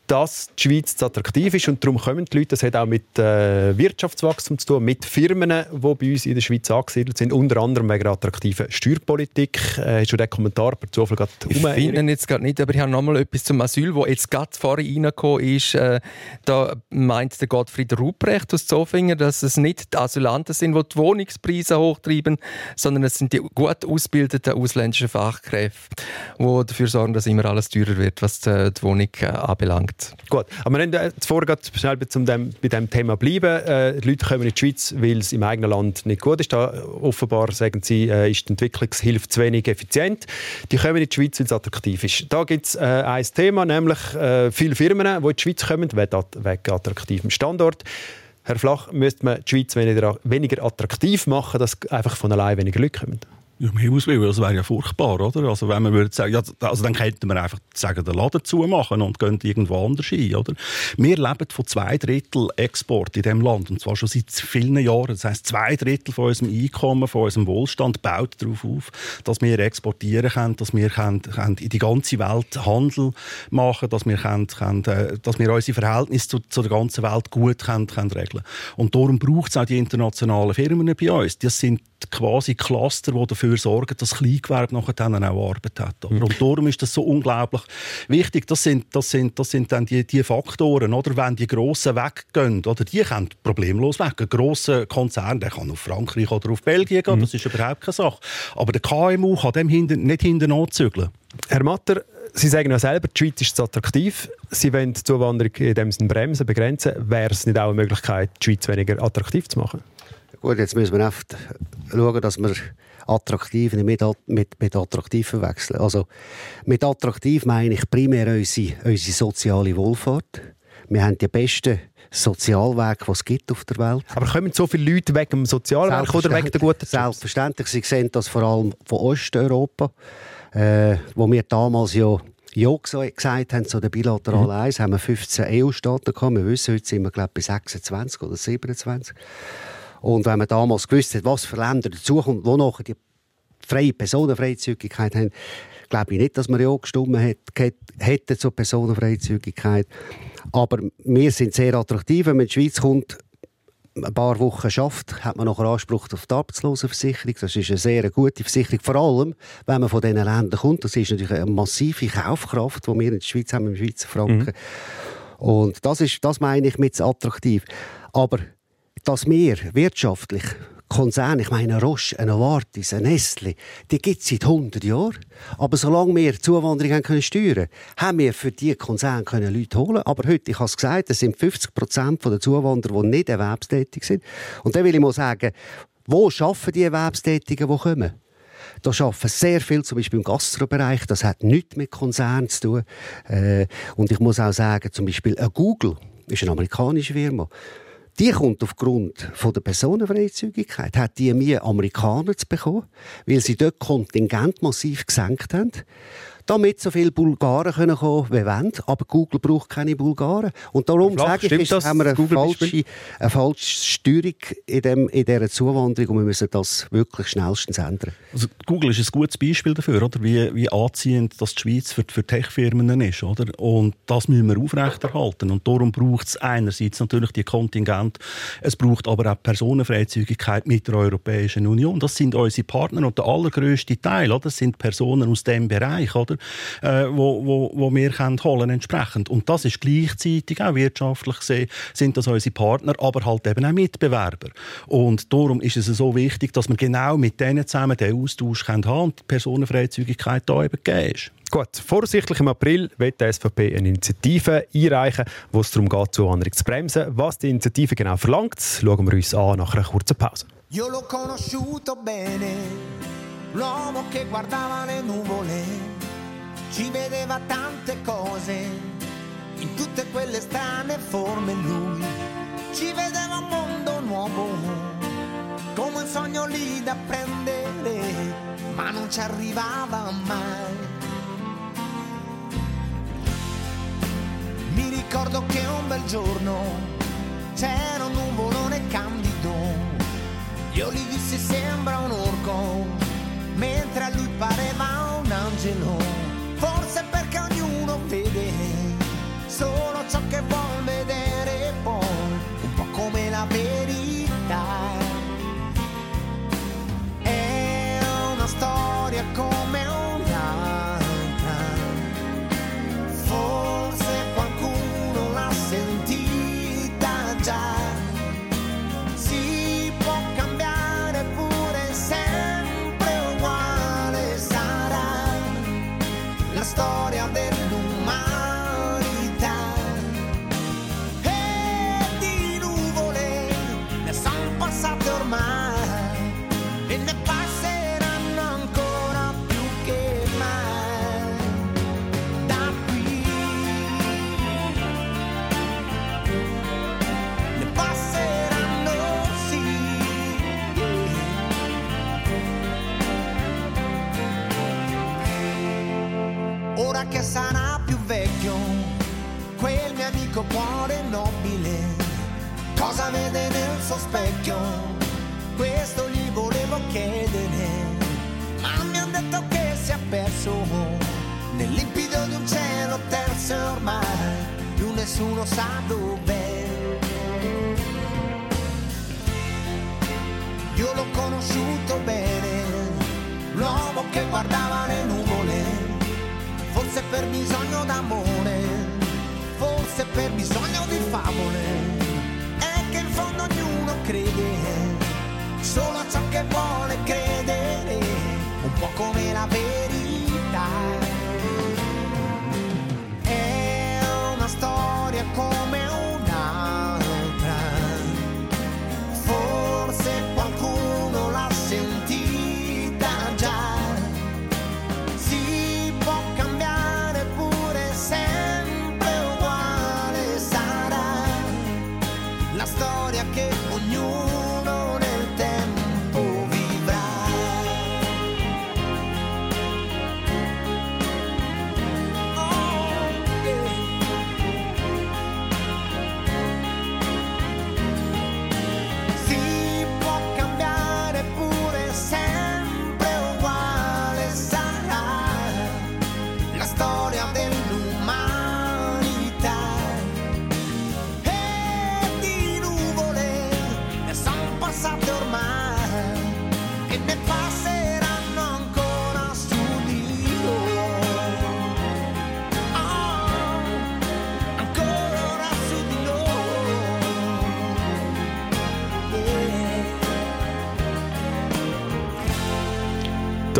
dass die Schweiz zu attraktiv ist und darum kommen die Leute. Das hat auch mit äh, Wirtschaftswachstum zu tun, mit Firmen, die bei uns in der Schweiz angesiedelt sind, unter anderem wegen attraktiver Steuerpolitik. Äh, hast du den Kommentar per Zufall gerade Ich finde ihn jetzt gerade nicht, aber ich habe noch mal etwas zum Asyl, wo jetzt gerade vorhin reingekommen ist. Äh, da meint der Gottfried Ruprecht aus Zofingen, dass es nicht die Asylanten sind, die die Wohnungspreise hochtreiben, sondern es sind die gut ausgebildeten ausländischen Fachkräfte, die dafür sorgen, dass immer alles teurer wird, was die, die Wohnung äh, anbelangt gesagt. Gut, aber wir können vorher schnell bei dem, bei dem Thema bleiben. Äh, die Leute kommen in die Schweiz, weil es im eigenen Land nicht gut ist. Da, offenbar, sagen sie, äh, ist die Entwicklungshilfe zu wenig effizient. Die kommen in die Schweiz, weil es attraktiv ist. Da gibt es äh, ein Thema, nämlich äh, viele Firmen, die in die Schweiz kommen, wegen attraktivem Standort. Herr Flach, müsste man die Schweiz weniger, weniger attraktiv machen, dass einfach von allein weniger Leute kommen? Ja, um Himmels Willen, das wäre ja furchtbar, oder? Also wenn man würde sagen, ja, also dann könnten wir einfach sagen, den Laden zumachen und gehen irgendwo anders hin, oder? Wir leben von zwei Drittel Export in diesem Land und zwar schon seit vielen Jahren. Das heisst, zwei Drittel von unserem Einkommen, von unserem Wohlstand baut darauf auf, dass wir exportieren können, dass wir können, können in die ganze Welt Handel machen, dass wir können, können äh, dass wir unsere Verhältnisse zu, zu der ganzen Welt gut können, können regeln. Und darum braucht es auch die internationalen Firmen bei uns. Das sind quasi Cluster, die dafür sorgen, dass das Kleingewerbe nachher dann auch Arbeit hat. Mhm. Und darum ist das so unglaublich wichtig. Das sind, das sind, das sind dann die, die Faktoren, oder? Wenn die Grossen weggehen, oder? Die können problemlos weg. Ein grosser Konzern, der kann auf Frankreich oder auf Belgien gehen, mhm. das ist überhaupt keine Sache. Aber der KMU kann dem hinten, nicht hinten anzügeln. Herr Matter, Sie sagen ja selber, die Schweiz ist zu attraktiv. Sie wollen die Zuwanderung in dem Sinne bremsen, begrenzen. Wäre es nicht auch eine Möglichkeit, die Schweiz weniger attraktiv zu machen? Gut, jetzt müssen wir einfach schauen, dass wir attraktiv nicht mit, mit, attraktiv verwechseln. Also mit attraktiv meine ich primär unsere, unsere soziale Wohlfahrt. Wir haben die besten Sozialwege, die es gibt auf der Welt. Aber kommen so viele Leute wegen dem Sozialweg oder wegen der guten Jobs? Selbstverständlich. Sie sehen das vor allem von Osteuropa, äh, wo wir damals ja ja gesagt haben, zu der bilateralen mhm. 1 haben wir 15 EU-Staaten gehabt. Wir wissen, heute sind wir glaube ich, bei 26 oder 27. Und wenn man damals gewusst hat, was für Länder dazukommen, wo nachher die freie Personenfreizügigkeit haben, glaube ich nicht, dass man ja gestimmt hätte zur Personenfreizügigkeit. Aber wir sind sehr attraktiv. Wenn man in die Schweiz kommt, ein paar Wochen schafft, hat man noch Anspruch auf die Arbeitslosenversicherung. Das ist eine sehr gute Versicherung, vor allem, wenn man von diesen Ländern kommt. Das ist natürlich eine massive Kaufkraft, die wir in der Schweiz haben, im Schweizer Franken. Mhm. Und das, ist, das meine ich mit attraktiv. Aber dass wir wirtschaftlich Konzerne, ich meine Roche, eine Novartis, eine Nestle, die gibt es seit 100 Jahren. Aber solange wir Zuwanderung haben können steuern haben wir für diese Konzerne können Leute holen. Aber heute, ich habe es gesagt, es sind 50 Prozent der Zuwanderer, die nicht erwerbstätig sind. Und dann will ich mal sagen, wo arbeiten die Erwerbstätigen, die kommen? Da arbeiten sehr viel, zum Beispiel im Gastrobereich. Das hat nichts mit Konzernen zu tun. Äh, und ich muss auch sagen, zum Beispiel Google ist eine amerikanische Firma. Die kommt aufgrund von der Personenfreizügigkeit, hat die mir Amerikaner zu bekommen, weil sie dort Kontingent massiv gesenkt haben. Damit so viele Bulgaren können kommen wie wollen. Aber Google braucht keine Bulgaren. Und darum Flach, sage ich, ist, das, haben wir eine falsche, eine falsche Steuerung in, dem, in dieser Zuwanderung und wir müssen das wirklich schnellstens ändern. Also Google ist ein gutes Beispiel dafür, oder? Wie, wie anziehend das die Schweiz für, für Tech-Firmen ist. Oder? Und das müssen wir aufrechterhalten. Und darum braucht es einerseits natürlich die Kontingent, es braucht aber auch Personenfreizügigkeit mit der Europäischen Union. Das sind unsere Partner und der allergrößte Teil, oder? Das sind Personen aus dem Bereich, oder? Äh, wo, wo, wo wir können holen entsprechend. Und das ist gleichzeitig auch wirtschaftlich gesehen, sind das unsere Partner, aber halt eben auch Mitbewerber. Und darum ist es so wichtig, dass wir genau mit denen zusammen den Austausch haben können und die Personenfreizügigkeit da eben gegeben ist. Gut, voraussichtlich im April wird die SVP eine Initiative einreichen, wo es darum geht, Zuwanderung zu bremsen. Was die Initiative genau verlangt, schauen wir uns an nach einer kurzen Pause. Io l'ho conosciuto bene, l'uomo che guardava le nuvole, ci vedeva tante cose, in tutte quelle strane forme lui, ci vedeva un mondo nuovo, come un sogno lì da prendere, ma non ci arrivava mai. Mi ricordo che un bel giorno c'era un nuvolone candido io gli dissi sembra un orco, mentre a lui pareva un angelo. Ciò che vuol vedere poi, un po' come la verità. È una storia come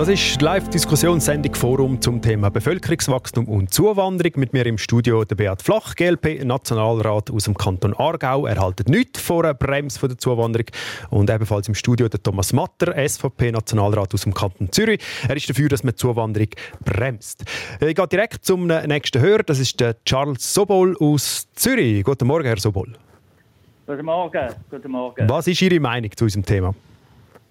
Das ist die Live-Diskussionssendung Forum zum Thema Bevölkerungswachstum und Zuwanderung. Mit mir im Studio der Beat Flach, GLP, Nationalrat aus dem Kanton Aargau. Er haltet nichts vor einer Bremse von der Zuwanderung. Und ebenfalls im Studio der Thomas Matter, SVP, Nationalrat aus dem Kanton Zürich. Er ist dafür, dass man die Zuwanderung bremst. Ich gehe direkt zum nächsten Hörer. Das ist der Charles Sobol aus Zürich. Guten Morgen, Herr Sobol. Guten Morgen, guten Morgen. Was ist Ihre Meinung zu unserem Thema?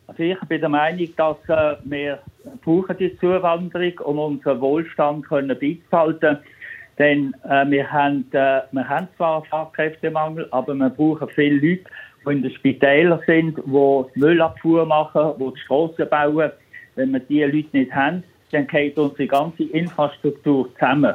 Also ich bin der Meinung, dass äh, wir brauchen die Zuwanderung, um unseren Wohlstand können beizubehalten. Denn äh, wir, haben, äh, wir haben zwar Fachkräftemangel, aber wir brauchen viele Leute, die in den Spitälern sind, die Müllabfuhr machen, die die Strassen bauen. Wenn wir diese Leute nicht haben, dann geht unsere ganze Infrastruktur zusammen.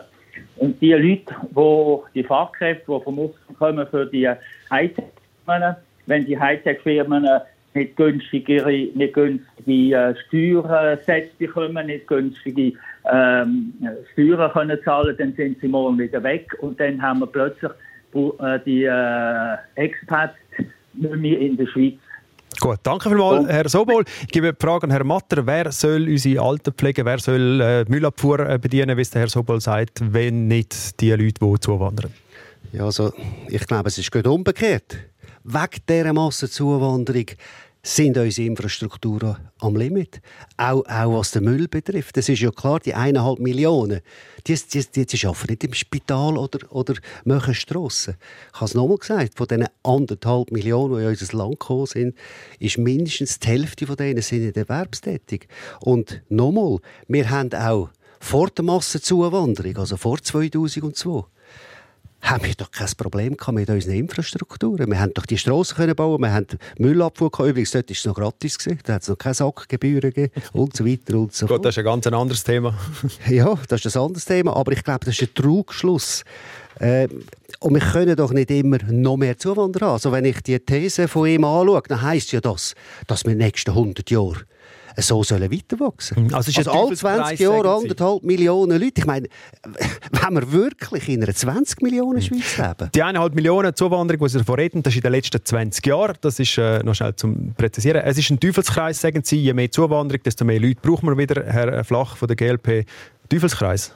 Und die Leute, wo die Fachkräfte, die vom Osten kommen für die Hightech-Firmen, wenn die Hightech-Firmen nicht günstigere, nicht günstige äh, Steuersätze bekommen, nicht günstige ähm, Steuern können zahlen, dann sind sie morgen wieder weg und dann haben wir plötzlich äh, die äh, Expats nicht mehr in der Schweiz. Gut, danke vielmals, Herr Sobol. Ich gebe die Frage an Herrn Matter. Wer soll unsere Alten pflegen? Wer soll äh, Müllabfuhr äh, bedienen, wie es der Herr Sobol sagt, wenn nicht die Leute, die zuwandern? Ja, also, ich glaube, es ist gut umgekehrt. Wegen dieser Massenzuwanderung sind unsere Infrastrukturen am Limit. Auch, auch was den Müll betrifft. Das ist ja klar, die eineinhalb Millionen, die, die, die, die arbeiten nicht im Spital oder, oder machen Strassen. Ich habe es nochmal gesagt, von diesen anderthalb Millionen, die in unser Land gekommen sind, ist mindestens die Hälfte von denen sind nicht erwerbstätig. Und nochmal, wir haben auch vor der Massenzuwanderung, also vor 2002, haben wir doch kein Problem mit unseren Infrastrukturen. Wir haben doch die Strassen bauen, wir haben Müllabfuhr gehabt. Übrigens, dort war es noch gratis. Gewesen. Da hat es noch keine Sackgebühren gegeben und so weiter und so fort. Gut, das ist ein ganz anderes Thema. ja, das ist ein anderes Thema, aber ich glaube, das ist ein Trugschluss. Äh, und wir können doch nicht immer noch mehr Zuwanderer haben. Also wenn ich die These von ihm anschaue, dann heisst ja das, dass wir in den nächsten 100 Jahren so sollen weiterwachsen mhm. Also, also alle 20 Jahre anderthalb Millionen Leute. Ich meine, wenn wir wirklich in einer 20 Millionen Schweiz leben. Die eineinhalb Millionen Zuwanderung, die Sie davon reden, das ist in den letzten 20 Jahren. Das ist äh, noch schnell zum Präzisieren. Es ist ein Teufelskreis, sagen Sie. Je mehr Zuwanderung, desto mehr Leute brauchen wir wieder. Herr Flach von der GLP. Teufelskreis?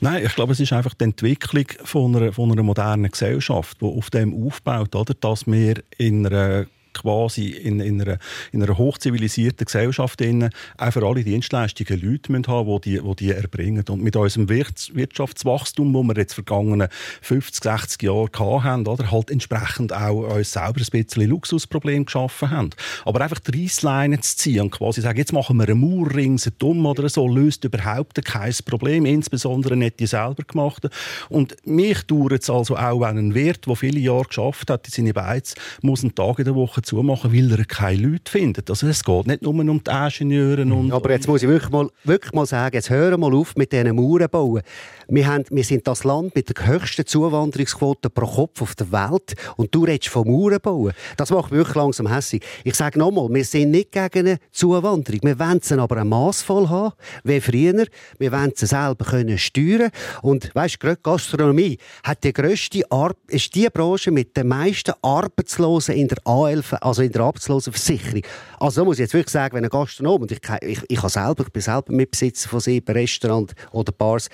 Nein, ich glaube, es ist einfach die Entwicklung von einer, von einer modernen Gesellschaft, die auf dem aufbaut, oder? dass wir in einer quasi in, in, einer, in einer hochzivilisierten Gesellschaft innen auch für alle Dienstleistungen Leute haben, die, die die erbringen. Und mit unserem Wirtschaftswachstum, das wir jetzt vergangenen 50, 60 Jahre hatten, oder, halt entsprechend auch uns selber ein bisschen Luxusproblem geschaffen haben. Aber einfach die Reissleine zu ziehen und quasi sagen, jetzt machen wir einen Mauerring, sind dumm oder so, löst überhaupt kein Problem, insbesondere nicht die selber gemachten. Und mich dauert es also auch, wenn ein Wirt, der viele Jahre geschafft hat, in seine Beiz, muss einen Tag in der Woche zumachen, weil er keine Leute findet. Also es geht nicht nur um die Ingenieure. Und, Aber jetzt muss ich wirklich mal, wirklich mal sagen, jetzt hören mal auf mit diesen Mauern bauen. Wir, haben, wir sind das Land mit der höchsten Zuwanderungsquote pro Kopf auf der Welt und du redest von Mauern bauen. Das macht mich wirklich langsam hässlich. Ich sage nochmal, wir sind nicht gegen eine Zuwanderung. Wir wollen sie aber massvoll haben, wie früher. Wir wollen sie selber können steuern Und weißt du, Gastronomie hat die grösste Ar ist die Branche mit den meisten Arbeitslosen in der ALV, also in der Arbeitslosenversicherung. Also muss ich jetzt wirklich sagen, wenn ein Gastronom, und ich, ich, ich, selber, ich bin selber Mitbesitzer von sieben Restaurants oder Bars,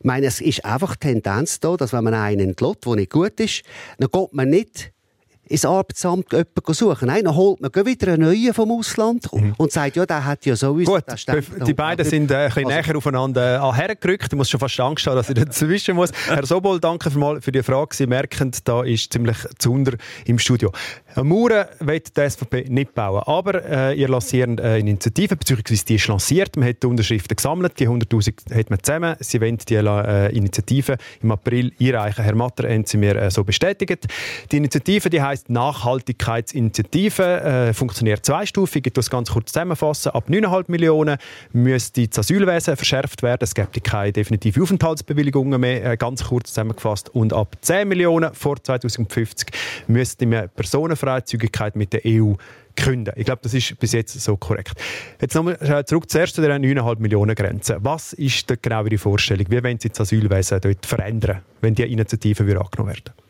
ich meine, es ist einfach die Tendenz da, dass wenn man einen entlässt, der nicht gut ist, dann geht man nicht ins Arbeitsamt jemanden suchen. Nein, dann holt man wieder einen neuen vom Ausland mhm. und sagt, ja, der hat ja sowieso... Gut, die beiden sind äh, ein bisschen also, näher aufeinander äh, hergerückt. Du musst schon fast Angst haben, dass ich dazwischen muss. Herr Sobol, danke für, für die Frage. Sie merken, da ist ziemlich Zunder im Studio. Mauern wird die SVP nicht bauen, aber äh, ihr lanciert eine Initiative, beziehungsweise die ist lanciert. Man hat die Unterschriften gesammelt, die 100'000 hat man zusammen. Sie wollen die äh, Initiative im April einreichen. Herr Matter haben Sie mir äh, so bestätigt. Die Initiative die heißt Nachhaltigkeitsinitiative, äh, funktioniert zweistufig. Ich das ganz kurz zusammenfassen. Ab 9,5 Millionen müsste das Asylwesen verschärft werden. Es gibt keine definitive Aufenthaltsbewilligungen mehr, äh, ganz kurz zusammengefasst. Und ab 10 Millionen vor 2050 müsste man Personenfreizügigkeit mit der EU künden. Ich glaube, das ist bis jetzt so korrekt. Jetzt nochmal äh, zurück zuerst zu der 9,5 Millionen Grenze. Was ist genau Ihre Vorstellung? Wie wollen Sie das Asylwesen dort verändern, wenn die Initiative angenommen werden?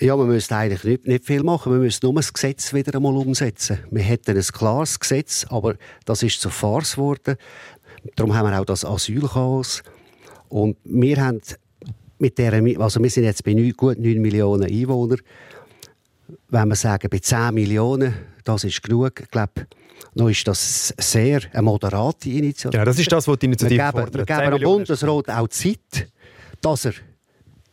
Ja, man müsste eigentlich nicht, nicht viel machen. Wir müssen nur das Gesetz wieder einmal umsetzen. Wir hätten ein klares Gesetz, aber das ist zu Farce geworden. Darum haben wir auch das Asylchaos. Und wir haben mit der, also wir sind jetzt bei 9, gut 9 Millionen Einwohnern. Wenn wir sagen, bei 10 Millionen, das ist genug, ich glaube, noch ist das sehr eine moderate Initiative. Ja, das ist das, was die Initiative wir geben, fordert. Wir geben am Bundesrat auch Zeit, dass er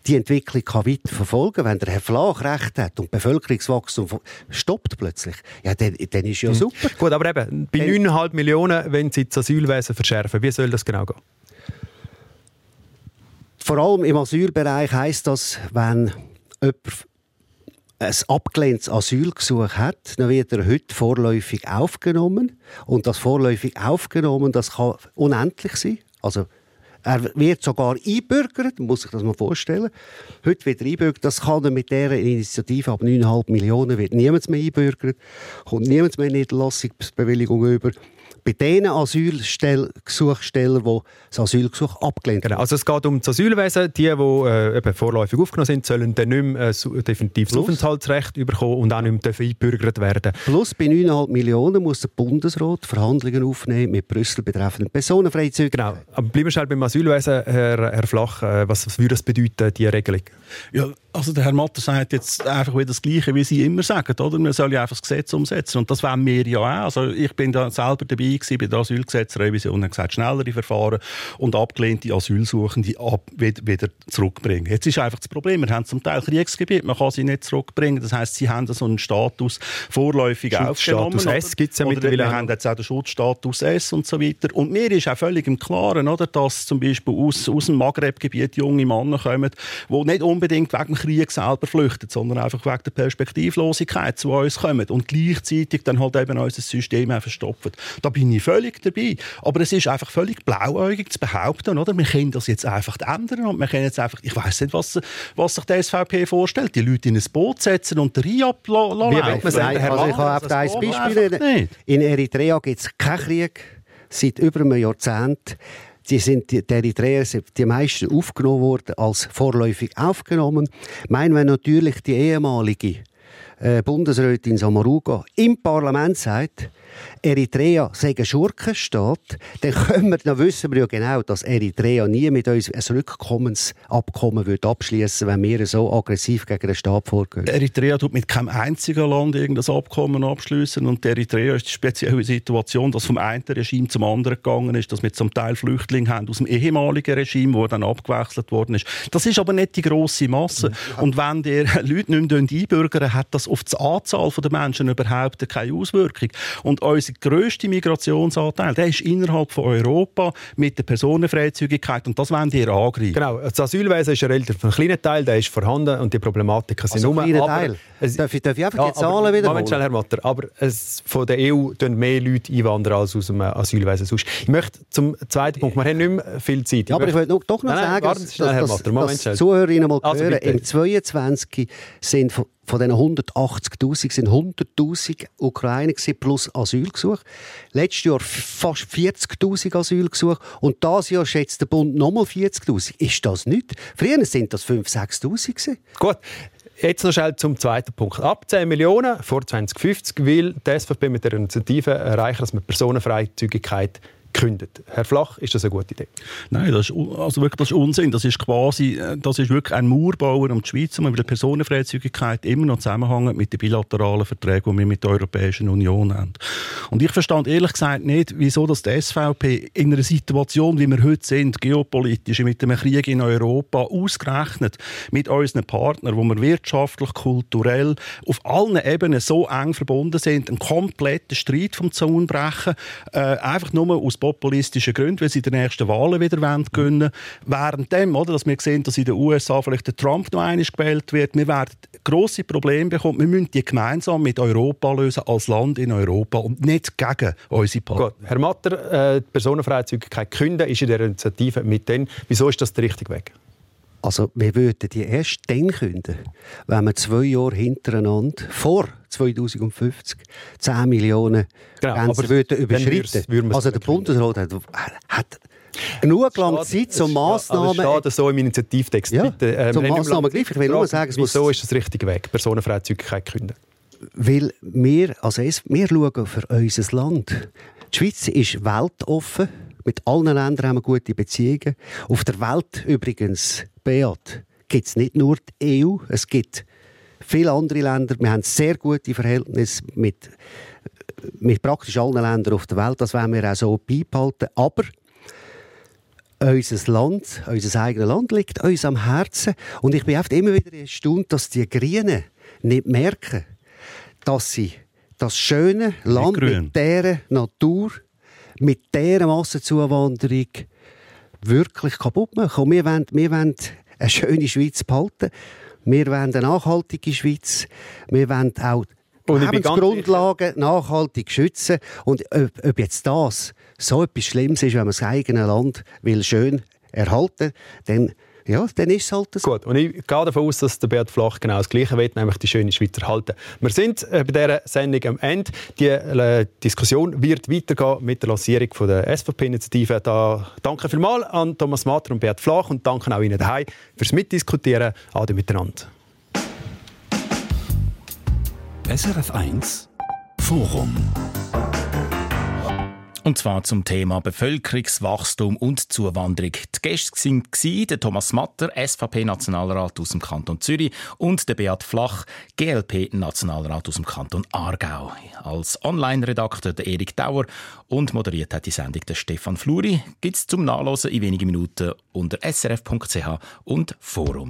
die Entwicklung kann weiter verfolgen Wenn der Herr Flach recht hat und Bevölkerungswachstum stoppt plötzlich, ja, dann, dann ist ja Mhm. super. Gut, aber eben, bei 9,5 Millionen, wenn sie das Asylwesen verschärfen, wie soll das genau gehen? Vor allem im Asylbereich heisst das, wenn jemand ein abgelehntes Asylgesuch hat, dann wird er heute vorläufig aufgenommen. Und das vorläufig aufgenommen, das kann unendlich sein. Also er wird sogar einbürgert, muss sich das mal vorstellen. Heute wird er einbürgert, das kann er mit dieser Initiative ab 9,5 Millionen wird niemand mehr einbürgert, kommt niemand mehr Niederlassungsbewilligung über. Bei den Asylgesuchstellern, die das Asylgesuch abgelehnt Genau, also es geht um das Asylwesen. Die, die äh, eben vorläufig aufgenommen sind, sollen dann nicht mehr ein su- definitives Plus. Aufenthaltsrecht bekommen und auch nicht mehr dürfen eingebürgert werden. Plus bei 9,5 Millionen muss der Bundesrat Verhandlungen aufnehmen mit Brüssel betreffend Personenfreizügigkeit. Genau. Aber bleiben wir schnell beim Asylwesen, Herr, Herr Flach. Äh, Was, was würde das bedeuten, diese Regelung? Ja, also der Herr Matter sagt jetzt einfach wieder das Gleiche, wie Sie immer sagen, oder? Man soll ja einfach das Gesetz umsetzen. Und das wollen wir ja auch. Also ich bin da selber dabei gewesen bei der Asylgesetzrevision und habe gesagt, schnellere Verfahren und abgelehnte Asylsuchende ab, wieder, zurückbringen. Jetzt ist einfach das Problem, wir haben zum Teil Kriegsgebiet, man kann sie nicht zurückbringen. Das heißt, sie haben so einen Status vorläufig aufgenommen. Schutzstatus oder? S gibt's ja Oder mittlerweile Wir haben jetzt auch den Schutzstatus S und so weiter. Und mir ist auch völlig im Klaren, oder, dass zum Beispiel aus, aus dem Maghreb-Gebiet junge Männer kommen, die nicht unbedingt wegen dem Krieg selber flüchten, sondern einfach wegen der Perspektivlosigkeit zu uns kommen und gleichzeitig dann halt eben unser System auch verstopfen. Da bin ich völlig dabei. Aber es ist einfach völlig blauäugig zu behaupten, oder? Wir können das jetzt einfach ändern und wir können jetzt einfach, ich weiß nicht, was, was sich die SVP vorstellt, die Leute in ein Boot setzen und den Rhein abla- Wie laufen. will man sagen, Nein, Herr also ich habe ein Beispiel. In Eritrea gibt es keinen Krieg seit über einem Jahrzehnt. Die, sind, die, die Eritreer sind die meisten aufgenommen worden, als vorläufig aufgenommen. Meinen wir natürlich die ehemalige äh, Bundesrätin Samaruga im Parlament sagt, Eritrea sei ein Schurkenstaat, dann, können wir, dann wissen wir ja genau, dass Eritrea nie mit uns ein Rückkommensabkommen wird abschließen, wenn wir so aggressiv gegen den Staat vorgehen. Eritrea tut mit keinem einzigen Land irgendein Abkommen abschließen und Eritrea ist die spezielle Situation, dass vom einen Regime zum anderen gegangen ist, dass wir zum Teil Flüchtlinge haben aus dem ehemaligen Regime, wo dann abgewechselt worden ist. Das ist aber nicht die grosse Masse. Und wenn die Leute nicht mehr einbürgern, hat das auf die Anzahl der Menschen überhaupt keine Auswirkung. Und unser grösster Migrationsanteil, der ist innerhalb von Europa mit der Personenfreizügigkeit und das wollen die angreifen. Genau, das Asylwesen ist ein relativ ein kleiner Teil, der ist vorhanden und die Problematiken sind Also nur... kleiner aber Teil. es- Darf ich, darf ich einfach Ja, die Zahlen wiederholen? Moment schnell, Herr Matter. Aber es, von der EU tun mehr Leute einwandern als aus dem Asylwesen sonst. Ich möchte zum zweiten Punkt, wir haben nicht mehr viel Zeit. Ja, aber ich möchte- will noch, doch noch Nein, nein, sagen, warten Sie schnell, Herr dass, Matter. dass, Moment dass Zuhörerinnen mal Also, hören, bitte. im 22 sind von, diesen 180'000 sind 100'000 Ukrainer plus Asylgesuche. Letztes Jahr fast 40'000 Asylgesuche und dieses Jahr schätzt der Bund nochmal 40'000. Ist das nicht? Früher sind das 5'000, 6'000 gewesen. Gut, jetzt noch schnell zum zweiten Punkt. Ab 10 Millionen vor 2050 will die SVP mit der Initiative erreichen, dass man Personenfreizügigkeit kündet. Herr Flach, ist das eine gute Idee? Nein, das ist, also wirklich, das ist Unsinn. Das ist quasi, äh, das ist wirklich ein Mauerbauer um die Schweiz, weil die Personenfreizügigkeit immer noch zusammenhängt mit den bilateralen Verträgen, die wir mit der Europäischen Union haben. Und ich verstand ehrlich gesagt nicht, wieso das die SVP in einer Situation, wie wir heute sind, geopolitisch, mit einem Krieg in Europa, ausgerechnet mit unseren Partnern, wo wir wirtschaftlich, kulturell, auf allen Ebenen so eng verbunden sind, einen kompletten Streit vom Zaun brechen, äh, einfach nur aus populistischen Gründen, weil sie die nächsten Wahlen wieder wollen gewinnen Während dem, oder, dass wir sehen, dass in den USA vielleicht der Trump noch einmal gewählt wird, wir werden grosse Probleme bekommen. Wir müssen die gemeinsam mit Europa lösen, als Land in Europa und nicht gegen unsere Partner. Gut, Herr Matter, äh, die Personenfreizügigkeit künden ist in der Initiative mit denen. Wieso ist das der richtige Weg? Also wir würden die erst dann künden, wenn wir zwei Jahre hintereinander vor 2050 10 Millionen Genau, Grenze aber würden überschreiten. würden also der. Bundesrat hat, hat genug lange Zeit zum Massnahmen. Also steht so im Initiativtext. Ja, Bitte, ähm, zum Massnahmen gleich. Ich will nur sagen, es muss- wieso ist das richtige Weg? Personenfreizügigkeit künden. Weil wir, also es, wir schauen für unser Land. Die Schweiz ist weltoffen. Mit allen Ländern haben wir gute Beziehungen. Auf der Welt übrigens, Beat, gibt es nicht nur die EU, es gibt viele andere Länder. Wir haben sehr gute Verhältnisse mit, mit praktisch allen Ländern auf der Welt. Das wollen wir auch so beibehalten. Aber unser Land, unser eigenes Land liegt uns am Herzen. Und ich bin oft immer wieder erstaunt, dass die Grünen nicht merken, dass sie das schöne Land mit dieser Natur, mit dieser Massenzuwanderung wirklich kaputt machen. Und wir wollen, wir wollen eine schöne Schweiz behalten. Wir wollen eine nachhaltige Schweiz. Wir wollen auch die Lebensgrundlagen nachhaltig schützen. Und ob, ob, jetzt das so etwas Schlimmes ist, wenn man das eigene Land will schön erhalten will, dann ja, dann ist es halt so. Gut, und ich gehe davon aus, dass der Bert Flach genau das Gleiche will, nämlich die schöne Schweiz erhalten. Wir sind äh, bei dieser Sendung am Ende. Die äh, Diskussion wird weitergehen mit der Lancierung von der SVP-Initiative. Da danke vielmals an Thomas Matter und Bert Flach und danke auch Ihnen daheim fürs Mitdiskutieren. Ade miteinander. SRF 1 Forum und zwar zum Thema Bevölkerungswachstum und Zuwanderung. Die Gäste waren der Thomas Matter, SVP-Nationalrat aus dem Kanton Zürich und der Beat Flach, GLP-Nationalrat aus dem Kanton Aargau. Als Online-Redakteur der Erik Dauer und moderiert hat die Sendung der Stefan Fluri. Gibt es zum Nachlesen in wenigen Minuten unter srf.ch und Forum.